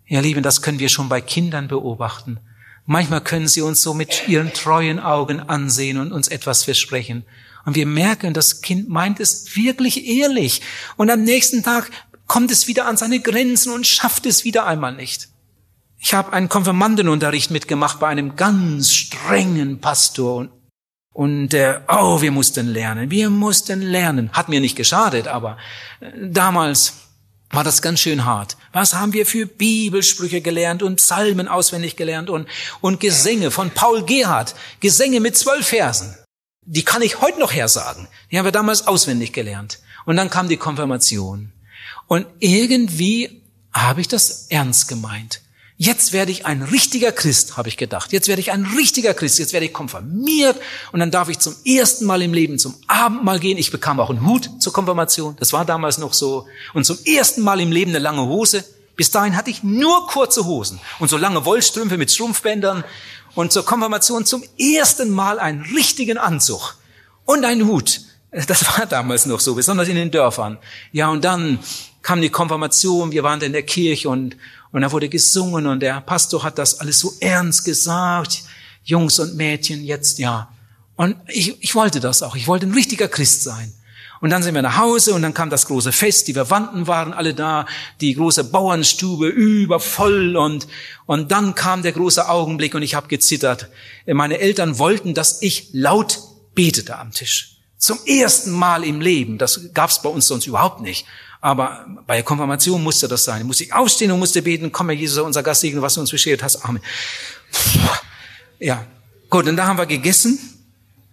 Ihr Lieben, das können wir schon bei Kindern beobachten. Manchmal können sie uns so mit ihren treuen Augen ansehen und uns etwas versprechen. Und wir merken, das Kind meint es wirklich ehrlich. Und am nächsten Tag kommt es wieder an seine Grenzen und schafft es wieder einmal nicht. Ich habe einen Konfirmandenunterricht mitgemacht bei einem ganz strengen Pastor und und äh, oh, wir mussten lernen, wir mussten lernen. Hat mir nicht geschadet, aber äh, damals war das ganz schön hart. Was haben wir für Bibelsprüche gelernt und Psalmen auswendig gelernt und, und Gesänge von Paul Gerhard, Gesänge mit zwölf Versen. Die kann ich heute noch her sagen. Die haben wir damals auswendig gelernt. Und dann kam die Konfirmation. Und irgendwie habe ich das ernst gemeint. Jetzt werde ich ein richtiger Christ, habe ich gedacht. Jetzt werde ich ein richtiger Christ. Jetzt werde ich konfirmiert und dann darf ich zum ersten Mal im Leben zum Abendmahl gehen. Ich bekam auch einen Hut zur Konfirmation. Das war damals noch so. Und zum ersten Mal im Leben eine lange Hose. Bis dahin hatte ich nur kurze Hosen und so lange Wollstrümpfe mit Strumpfbändern. Und zur Konfirmation zum ersten Mal einen richtigen Anzug und einen Hut. Das war damals noch so, besonders in den Dörfern. Ja, und dann kam die Konfirmation, wir waren in der Kirche und, und da wurde gesungen und der Pastor hat das alles so ernst gesagt. Jungs und Mädchen, jetzt ja. Und ich, ich wollte das auch. Ich wollte ein richtiger Christ sein. Und dann sind wir nach Hause und dann kam das große Fest. Die Verwandten waren alle da, die große Bauernstube übervoll und, und dann kam der große Augenblick und ich habe gezittert. Meine Eltern wollten, dass ich laut betete am Tisch. Zum ersten Mal im Leben. Das gab es bei uns sonst überhaupt nicht. Aber bei der Konfirmation musste das sein. Musste ich aufstehen und musste beten, komm Herr Jesus, unser Gast segnen, was du uns beschert hast. Amen. Ja, gut, und da haben wir gegessen.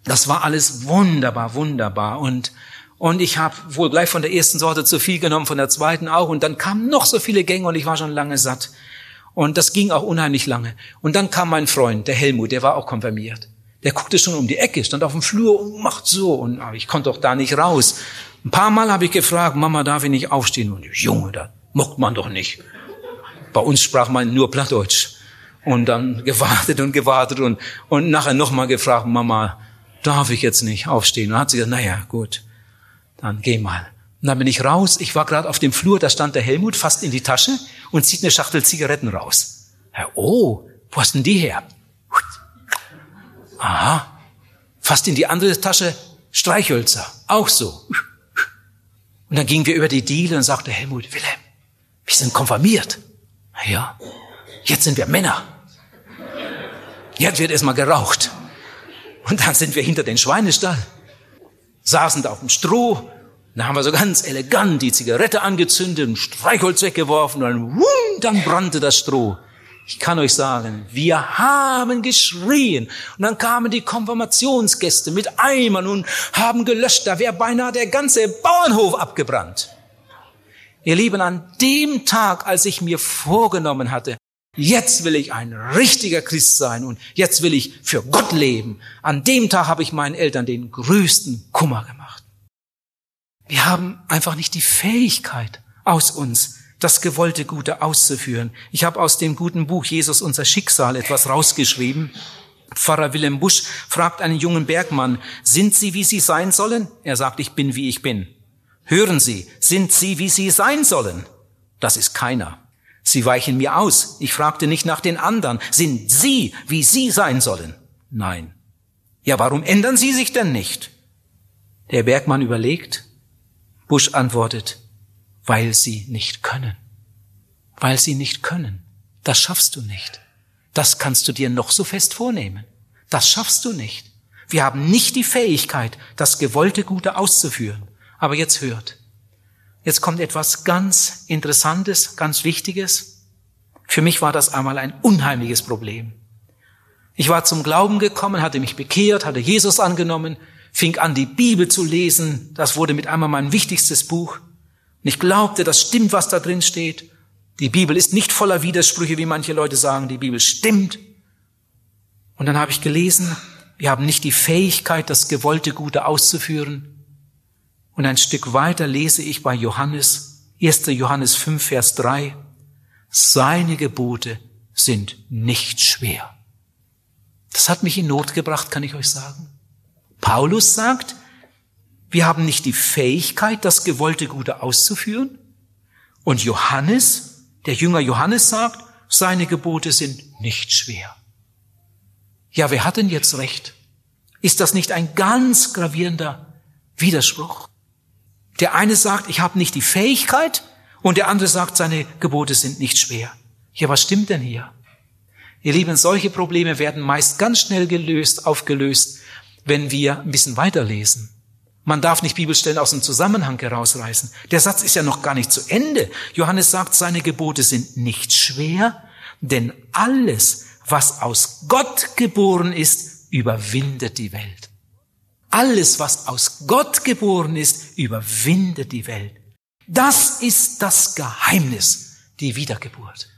Das war alles wunderbar, wunderbar. Und, und ich habe wohl gleich von der ersten Sorte zu viel genommen, von der zweiten auch. Und dann kamen noch so viele Gänge und ich war schon lange satt. Und das ging auch unheimlich lange. Und dann kam mein Freund, der Helmut, der war auch konfirmiert. Der guckte schon um die Ecke, stand auf dem Flur und macht so. Und ich konnte doch da nicht raus. Ein paar Mal habe ich gefragt, Mama, darf ich nicht aufstehen? Und ich, Junge, da mocht man doch nicht. Bei uns sprach man nur Plattdeutsch. Und dann gewartet und gewartet und, und nachher nochmal gefragt, Mama, darf ich jetzt nicht aufstehen? Und dann hat sie gesagt, naja, gut, dann geh mal. Und dann bin ich raus. Ich war gerade auf dem Flur, da stand der Helmut fast in die Tasche und zieht eine Schachtel Zigaretten raus. Oh, wo hast denn die her? Aha. Fast in die andere Tasche Streichhölzer. Auch so. Und dann gingen wir über die Diele und sagte Helmut, Wilhelm, wir sind konfirmiert. Na ja, jetzt sind wir Männer. Jetzt wird erstmal geraucht. Und dann sind wir hinter den Schweinestall, saßen da auf dem Stroh, dann haben wir so ganz elegant die Zigarette angezündet, ein Streichholz weggeworfen und dann, wumm, dann brannte das Stroh. Ich kann euch sagen, wir haben geschrien. Und dann kamen die Konfirmationsgäste mit Eimern und haben gelöscht. Da wäre beinahe der ganze Bauernhof abgebrannt. Ihr Lieben, an dem Tag, als ich mir vorgenommen hatte, jetzt will ich ein richtiger Christ sein und jetzt will ich für Gott leben, an dem Tag habe ich meinen Eltern den größten Kummer gemacht. Wir haben einfach nicht die Fähigkeit aus uns, das gewollte Gute auszuführen. Ich habe aus dem guten Buch Jesus unser Schicksal etwas rausgeschrieben. Pfarrer Willem Busch fragt einen jungen Bergmann, sind Sie, wie Sie sein sollen? Er sagt, ich bin, wie ich bin. Hören Sie, sind Sie, wie Sie sein sollen? Das ist keiner. Sie weichen mir aus. Ich fragte nicht nach den anderen. Sind Sie, wie Sie sein sollen? Nein. Ja, warum ändern Sie sich denn nicht? Der Bergmann überlegt. Busch antwortet, weil sie nicht können. Weil sie nicht können. Das schaffst du nicht. Das kannst du dir noch so fest vornehmen. Das schaffst du nicht. Wir haben nicht die Fähigkeit, das gewollte Gute auszuführen. Aber jetzt hört. Jetzt kommt etwas ganz Interessantes, ganz Wichtiges. Für mich war das einmal ein unheimliches Problem. Ich war zum Glauben gekommen, hatte mich bekehrt, hatte Jesus angenommen, fing an, die Bibel zu lesen. Das wurde mit einmal mein wichtigstes Buch. Und ich glaubte, das stimmt, was da drin steht. Die Bibel ist nicht voller Widersprüche, wie manche Leute sagen. Die Bibel stimmt. Und dann habe ich gelesen, wir haben nicht die Fähigkeit, das gewollte Gute auszuführen. Und ein Stück weiter lese ich bei Johannes, 1. Johannes 5, Vers 3, seine Gebote sind nicht schwer. Das hat mich in Not gebracht, kann ich euch sagen. Paulus sagt, wir haben nicht die Fähigkeit, das gewollte Gute auszuführen. Und Johannes, der Jünger Johannes sagt, seine Gebote sind nicht schwer. Ja, wer hat denn jetzt recht? Ist das nicht ein ganz gravierender Widerspruch? Der eine sagt, ich habe nicht die Fähigkeit und der andere sagt, seine Gebote sind nicht schwer. Ja, was stimmt denn hier? Ihr Lieben, solche Probleme werden meist ganz schnell gelöst, aufgelöst, wenn wir ein bisschen weiterlesen. Man darf nicht Bibelstellen aus dem Zusammenhang herausreißen. Der Satz ist ja noch gar nicht zu Ende. Johannes sagt, seine Gebote sind nicht schwer, denn alles, was aus Gott geboren ist, überwindet die Welt. Alles, was aus Gott geboren ist, überwindet die Welt. Das ist das Geheimnis, die Wiedergeburt.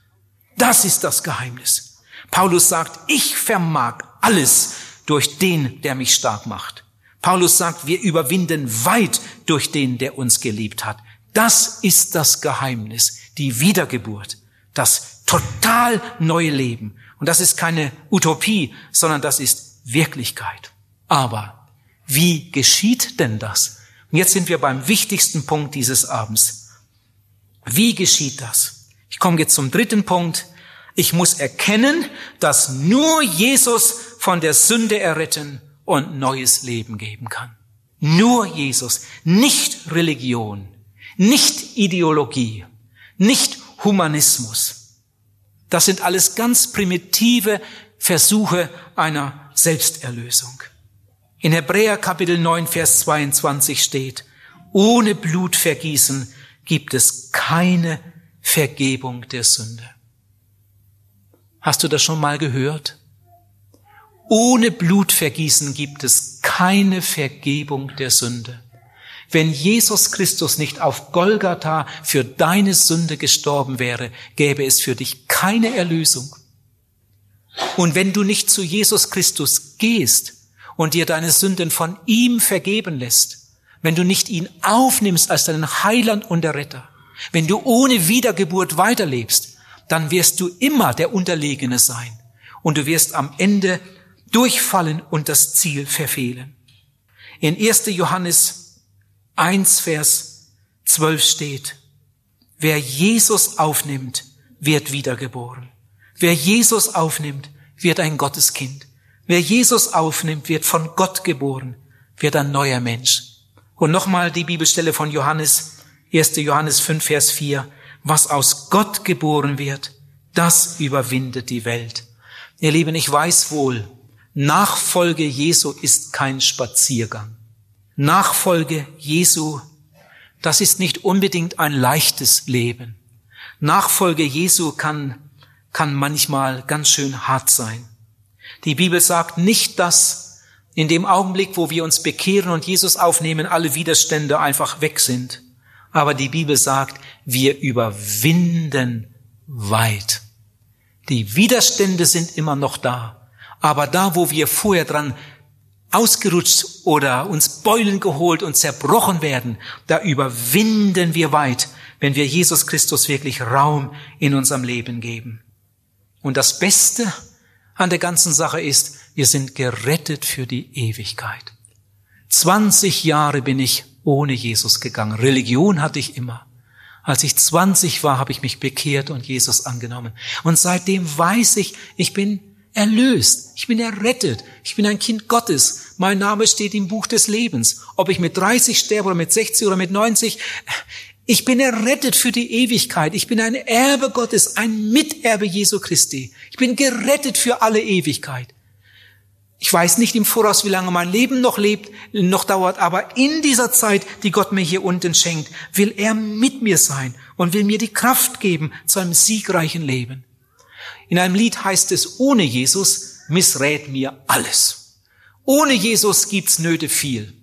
Das ist das Geheimnis. Paulus sagt, ich vermag alles durch den, der mich stark macht. Paulus sagt, wir überwinden weit durch den, der uns geliebt hat. Das ist das Geheimnis, die Wiedergeburt, das total neue Leben. Und das ist keine Utopie, sondern das ist Wirklichkeit. Aber wie geschieht denn das? Und jetzt sind wir beim wichtigsten Punkt dieses Abends. Wie geschieht das? Ich komme jetzt zum dritten Punkt. Ich muss erkennen, dass nur Jesus von der Sünde erretten und neues Leben geben kann. Nur Jesus, nicht Religion, nicht Ideologie, nicht Humanismus. Das sind alles ganz primitive Versuche einer Selbsterlösung. In Hebräer Kapitel 9, Vers 22 steht, ohne Blutvergießen gibt es keine Vergebung der Sünde. Hast du das schon mal gehört? Ohne Blutvergießen gibt es keine Vergebung der Sünde. Wenn Jesus Christus nicht auf Golgatha für deine Sünde gestorben wäre, gäbe es für dich keine Erlösung. Und wenn du nicht zu Jesus Christus gehst und dir deine Sünden von ihm vergeben lässt, wenn du nicht ihn aufnimmst als deinen Heiland und der Retter, wenn du ohne Wiedergeburt weiterlebst, dann wirst du immer der Unterlegene sein. Und du wirst am Ende durchfallen und das Ziel verfehlen. In 1. Johannes 1, Vers 12 steht, wer Jesus aufnimmt, wird wiedergeboren. Wer Jesus aufnimmt, wird ein Gotteskind. Wer Jesus aufnimmt, wird von Gott geboren, wird ein neuer Mensch. Und nochmal die Bibelstelle von Johannes, 1. Johannes 5, Vers 4. Was aus Gott geboren wird, das überwindet die Welt. Ihr Lieben, ich weiß wohl, Nachfolge Jesu ist kein Spaziergang. Nachfolge Jesu, das ist nicht unbedingt ein leichtes Leben. Nachfolge Jesu kann, kann manchmal ganz schön hart sein. Die Bibel sagt nicht, dass in dem Augenblick, wo wir uns bekehren und Jesus aufnehmen, alle Widerstände einfach weg sind. Aber die Bibel sagt, wir überwinden weit. Die Widerstände sind immer noch da. Aber da, wo wir vorher dran ausgerutscht oder uns Beulen geholt und zerbrochen werden, da überwinden wir weit, wenn wir Jesus Christus wirklich Raum in unserem Leben geben. Und das Beste an der ganzen Sache ist, wir sind gerettet für die Ewigkeit. 20 Jahre bin ich ohne Jesus gegangen. Religion hatte ich immer. Als ich 20 war, habe ich mich bekehrt und Jesus angenommen. Und seitdem weiß ich, ich bin erlöst. Ich bin errettet. Ich bin ein Kind Gottes. Mein Name steht im Buch des Lebens. Ob ich mit 30 sterbe oder mit 60 oder mit 90, ich bin errettet für die Ewigkeit. Ich bin ein Erbe Gottes, ein Miterbe Jesu Christi. Ich bin gerettet für alle Ewigkeit. Ich weiß nicht im Voraus, wie lange mein Leben noch lebt, noch dauert, aber in dieser Zeit, die Gott mir hier unten schenkt, will er mit mir sein und will mir die Kraft geben zu einem siegreichen Leben. In einem Lied heißt es, ohne Jesus missrät mir alles. Ohne Jesus gibt's Nöte viel.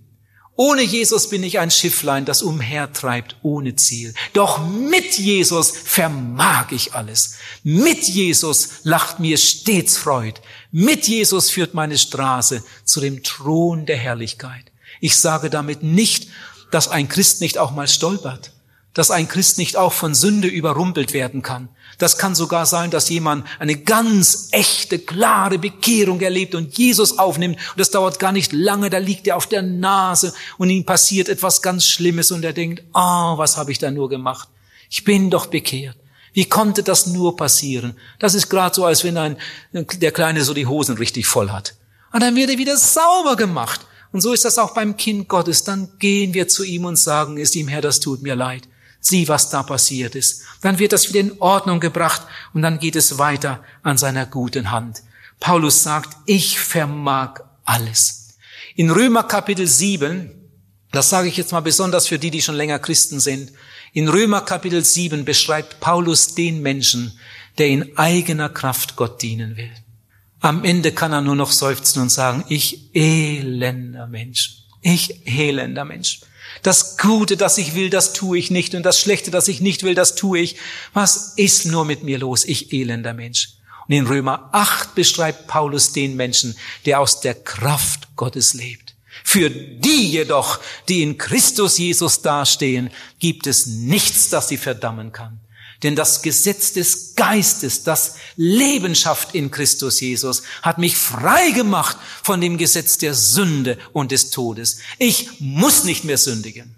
Ohne Jesus bin ich ein Schifflein, das umhertreibt ohne Ziel. Doch mit Jesus vermag ich alles. Mit Jesus lacht mir stets Freud. Mit Jesus führt meine Straße zu dem Thron der Herrlichkeit. Ich sage damit nicht, dass ein Christ nicht auch mal stolpert, dass ein Christ nicht auch von Sünde überrumpelt werden kann, das kann sogar sein, dass jemand eine ganz echte, klare Bekehrung erlebt und Jesus aufnimmt. Und das dauert gar nicht lange, da liegt er auf der Nase und ihm passiert etwas ganz Schlimmes und er denkt, ah, oh, was habe ich da nur gemacht? Ich bin doch bekehrt. Wie konnte das nur passieren? Das ist gerade so, als wenn ein, der Kleine so die Hosen richtig voll hat. Und dann wird er wieder sauber gemacht. Und so ist das auch beim Kind Gottes. Dann gehen wir zu ihm und sagen es ihm, Herr, das tut mir leid. Sieh, was da passiert ist. Dann wird das wieder in Ordnung gebracht und dann geht es weiter an seiner guten Hand. Paulus sagt, ich vermag alles. In Römer Kapitel 7, das sage ich jetzt mal besonders für die, die schon länger Christen sind, in Römer Kapitel 7 beschreibt Paulus den Menschen, der in eigener Kraft Gott dienen will. Am Ende kann er nur noch seufzen und sagen, ich elender Mensch, ich elender Mensch. Das Gute, das ich will, das tue ich nicht. Und das Schlechte, das ich nicht will, das tue ich. Was ist nur mit mir los, ich elender Mensch? Und in Römer 8 beschreibt Paulus den Menschen, der aus der Kraft Gottes lebt. Für die jedoch, die in Christus Jesus dastehen, gibt es nichts, das sie verdammen kann. Denn das Gesetz des Geistes, das Leben schafft in Christus Jesus, hat mich frei gemacht von dem Gesetz der Sünde und des Todes. Ich muss nicht mehr sündigen.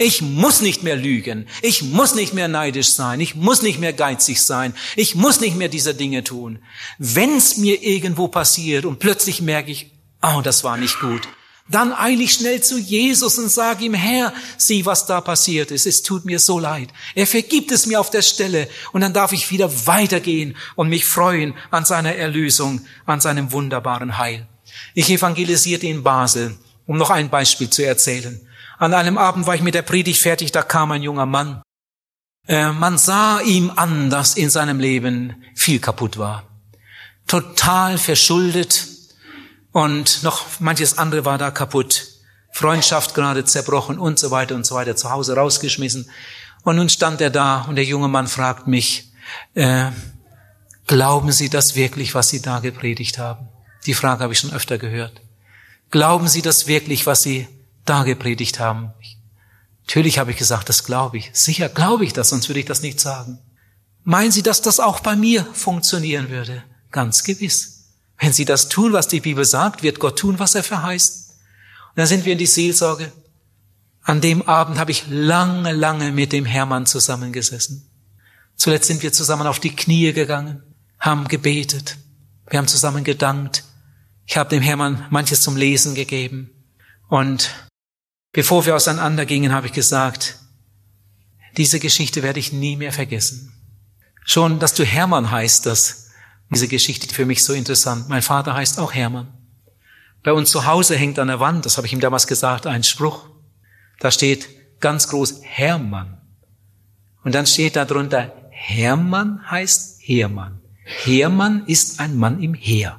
Ich muss nicht mehr lügen. Ich muss nicht mehr neidisch sein. Ich muss nicht mehr geizig sein. Ich muss nicht mehr diese Dinge tun. Wenn es mir irgendwo passiert und plötzlich merke ich, oh, das war nicht gut, dann eile ich schnell zu Jesus und sage ihm, Herr, sieh, was da passiert ist. Es tut mir so leid. Er vergibt es mir auf der Stelle und dann darf ich wieder weitergehen und mich freuen an seiner Erlösung, an seinem wunderbaren Heil. Ich evangelisierte in Basel, um noch ein Beispiel zu erzählen. An einem Abend war ich mit der Predigt fertig, da kam ein junger Mann. Äh, man sah ihm an, dass in seinem Leben viel kaputt war. Total verschuldet, und noch manches andere war da kaputt. Freundschaft gerade zerbrochen und so weiter und so weiter, zu Hause rausgeschmissen. Und nun stand er da und der junge Mann fragt mich, äh, glauben Sie das wirklich, was Sie da gepredigt haben? Die Frage habe ich schon öfter gehört. Glauben Sie das wirklich, was Sie da gepredigt haben? Natürlich habe ich gesagt, das glaube ich. Sicher glaube ich das, sonst würde ich das nicht sagen. Meinen Sie, dass das auch bei mir funktionieren würde? Ganz gewiss. Wenn sie das tun, was die Bibel sagt, wird Gott tun, was er verheißt. Und dann sind wir in die Seelsorge. An dem Abend habe ich lange, lange mit dem Hermann zusammengesessen. Zuletzt sind wir zusammen auf die Knie gegangen, haben gebetet. Wir haben zusammen gedankt. Ich habe dem Hermann manches zum Lesen gegeben. Und bevor wir auseinandergingen, habe ich gesagt, diese Geschichte werde ich nie mehr vergessen. Schon, dass du Hermann heißt, das diese Geschichte für mich so interessant. Mein Vater heißt auch Hermann. Bei uns zu Hause hängt an der Wand, das habe ich ihm damals gesagt, ein Spruch. Da steht ganz groß Hermann. Und dann steht da drunter, Hermann heißt Hermann. Heermann ist ein Mann im Heer.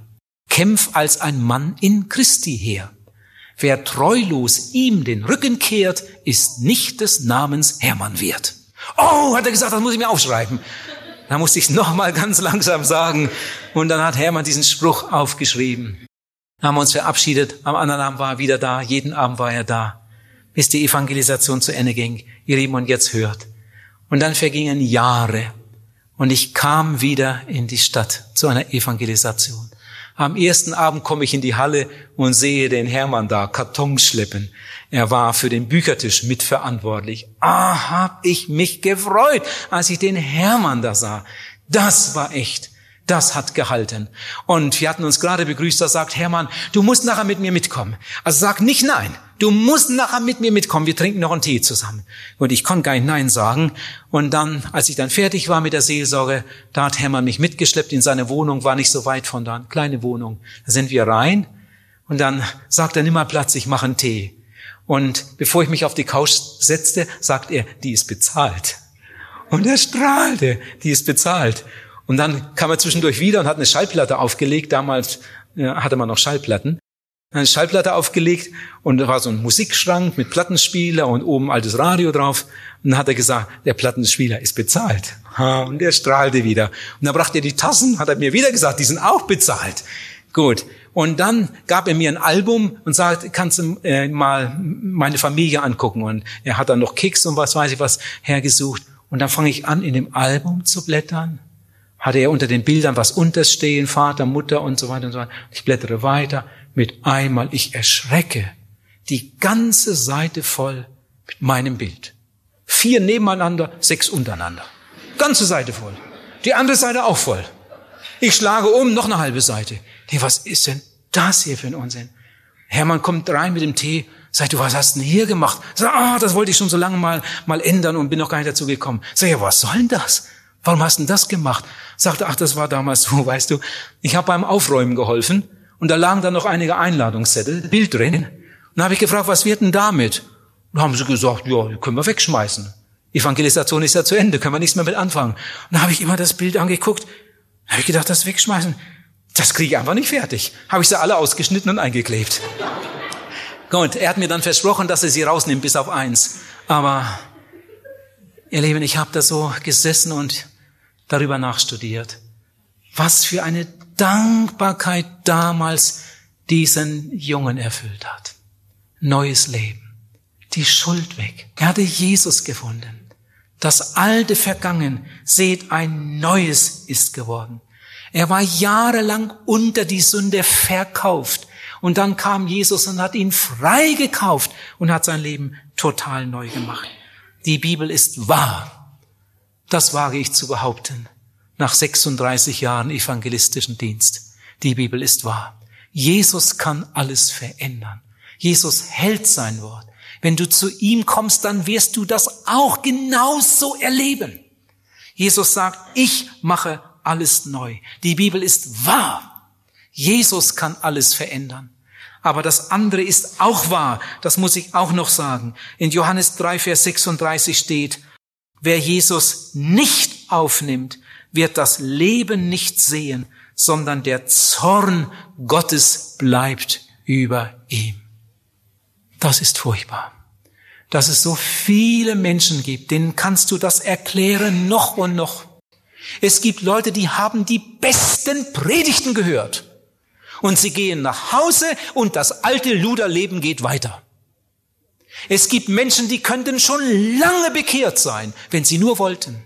Kämpf als ein Mann in Christi Heer. Wer treulos ihm den Rücken kehrt, ist nicht des Namens Hermann wert. Oh, hat er gesagt, das muss ich mir aufschreiben. Da musste ich es nochmal ganz langsam sagen. Und dann hat Hermann diesen Spruch aufgeschrieben. Haben wir uns verabschiedet. Am anderen Abend war er wieder da. Jeden Abend war er da. Bis die Evangelisation zu Ende ging. Ihr Lieben, und jetzt hört. Und dann vergingen Jahre. Und ich kam wieder in die Stadt zu einer Evangelisation. Am ersten Abend komme ich in die Halle und sehe den Hermann da Kartons schleppen. Er war für den Büchertisch mitverantwortlich. Ah, hab ich mich gefreut, als ich den Hermann da sah. Das war echt. Das hat gehalten. Und wir hatten uns gerade begrüßt, da sagt Hermann, du musst nachher mit mir mitkommen. Also sag nicht nein. Du musst nachher mit mir mitkommen. Wir trinken noch einen Tee zusammen. Und ich konnte gar nicht nein sagen. Und dann, als ich dann fertig war mit der Seelsorge, da hat Hermann mich mitgeschleppt in seine Wohnung, war nicht so weit von da, kleine Wohnung. Da sind wir rein. Und dann sagt er, nimm mal Platz, ich mache einen Tee. Und bevor ich mich auf die Couch setzte, sagt er, die ist bezahlt. Und er strahlte, die ist bezahlt. Und dann kam er zwischendurch wieder und hat eine Schallplatte aufgelegt. Damals äh, hatte man noch Schallplatten. Eine Schallplatte aufgelegt und da war so ein Musikschrank mit Plattenspieler und oben altes Radio drauf. Und dann hat er gesagt, der Plattenspieler ist bezahlt. Und er strahlte wieder. Und dann brachte er die Tassen, hat er mir wieder gesagt, die sind auch bezahlt. Gut. Und dann gab er mir ein Album und sagte, kannst du äh, mal meine Familie angucken. Und er hat dann noch Kicks und was weiß ich was hergesucht. Und dann fange ich an, in dem Album zu blättern hatte er unter den Bildern was unterstehen, Vater, Mutter und so weiter und so weiter. Ich blättere weiter. Mit einmal, ich erschrecke. Die ganze Seite voll mit meinem Bild. Vier nebeneinander, sechs untereinander. Ganze Seite voll. Die andere Seite auch voll. Ich schlage um, noch eine halbe Seite. Nee, was ist denn das hier für ein Unsinn? Hermann kommt rein mit dem Tee, sagt, du, was hast denn hier gemacht? Sag, ah, das wollte ich schon so lange mal, mal ändern und bin noch gar nicht dazu gekommen. Sag, ja, was soll denn das? Warum hast du das gemacht? Sagte, ach, das war damals so, weißt du. Ich habe beim Aufräumen geholfen und da lagen dann noch einige Einladungszettel, Bild drin. Und habe ich gefragt, was wird denn damit? Und haben sie gesagt, ja, können wir wegschmeißen. Evangelisation ist ja zu Ende, können wir nichts mehr mit anfangen. Und dann habe ich immer das Bild angeguckt, dann habe ich gedacht, das wegschmeißen, das kriege ich einfach nicht fertig. Habe ich sie alle ausgeschnitten und eingeklebt. Gut, er hat mir dann versprochen, dass er sie rausnimmt bis auf eins. Aber Ihr Lieben, ich habe da so gesessen und darüber nachstudiert. Was für eine Dankbarkeit damals diesen Jungen erfüllt hat. Neues Leben. Die Schuld weg. Er hatte Jesus gefunden. Das alte vergangen. Seht, ein neues ist geworden. Er war jahrelang unter die Sünde verkauft. Und dann kam Jesus und hat ihn freigekauft und hat sein Leben total neu gemacht. Die Bibel ist wahr. Das wage ich zu behaupten. Nach 36 Jahren evangelistischen Dienst. Die Bibel ist wahr. Jesus kann alles verändern. Jesus hält sein Wort. Wenn du zu ihm kommst, dann wirst du das auch genauso erleben. Jesus sagt, ich mache alles neu. Die Bibel ist wahr. Jesus kann alles verändern. Aber das andere ist auch wahr. Das muss ich auch noch sagen. In Johannes 3, Vers 36 steht, wer Jesus nicht aufnimmt, wird das Leben nicht sehen, sondern der Zorn Gottes bleibt über ihm. Das ist furchtbar. Dass es so viele Menschen gibt, denen kannst du das erklären noch und noch. Es gibt Leute, die haben die besten Predigten gehört. Und sie gehen nach Hause und das alte Luderleben geht weiter. Es gibt Menschen, die könnten schon lange bekehrt sein, wenn sie nur wollten.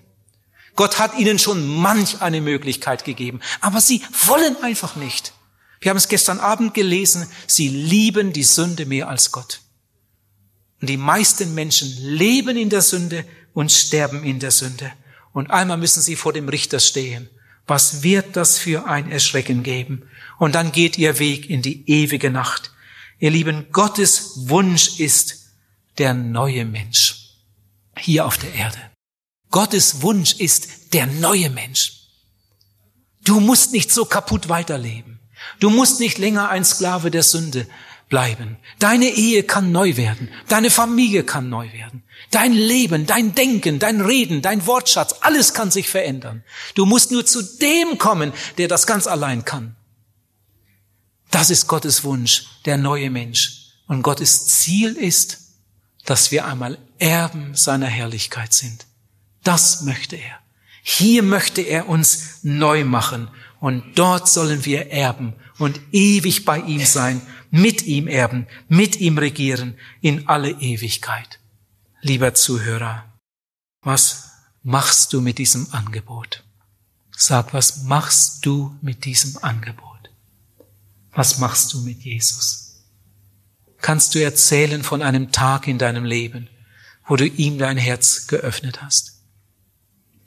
Gott hat ihnen schon manch eine Möglichkeit gegeben, aber sie wollen einfach nicht. Wir haben es gestern Abend gelesen, sie lieben die Sünde mehr als Gott. Und die meisten Menschen leben in der Sünde und sterben in der Sünde. Und einmal müssen sie vor dem Richter stehen. Was wird das für ein Erschrecken geben? Und dann geht ihr Weg in die ewige Nacht. Ihr Lieben, Gottes Wunsch ist der neue Mensch hier auf der Erde. Gottes Wunsch ist der neue Mensch. Du musst nicht so kaputt weiterleben. Du musst nicht länger ein Sklave der Sünde bleiben. Deine Ehe kann neu werden. Deine Familie kann neu werden. Dein Leben, dein Denken, dein Reden, dein Wortschatz, alles kann sich verändern. Du musst nur zu dem kommen, der das ganz allein kann. Das ist Gottes Wunsch, der neue Mensch. Und Gottes Ziel ist, dass wir einmal Erben seiner Herrlichkeit sind. Das möchte er. Hier möchte er uns neu machen und dort sollen wir erben und ewig bei ihm sein, mit ihm erben, mit ihm regieren in alle Ewigkeit. Lieber Zuhörer, was machst du mit diesem Angebot? Sag, was machst du mit diesem Angebot? Was machst du mit Jesus? Kannst du erzählen von einem Tag in deinem Leben, wo du ihm dein Herz geöffnet hast?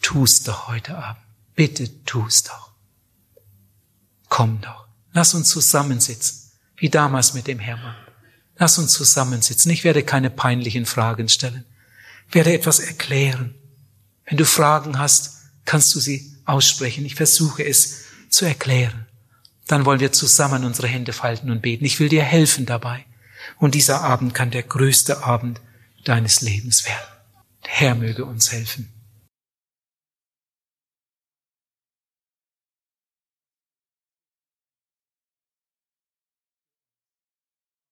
Tu's doch heute Abend. Bitte tu's doch. Komm doch. Lass uns zusammensitzen, wie damals mit dem Hermann. Lass uns zusammensitzen. Ich werde keine peinlichen Fragen stellen. Ich werde etwas erklären. Wenn du Fragen hast, kannst du sie aussprechen. Ich versuche es zu erklären. Dann wollen wir zusammen unsere Hände falten und beten. Ich will dir helfen dabei. Und dieser Abend kann der größte Abend deines Lebens werden. Der Herr möge uns helfen.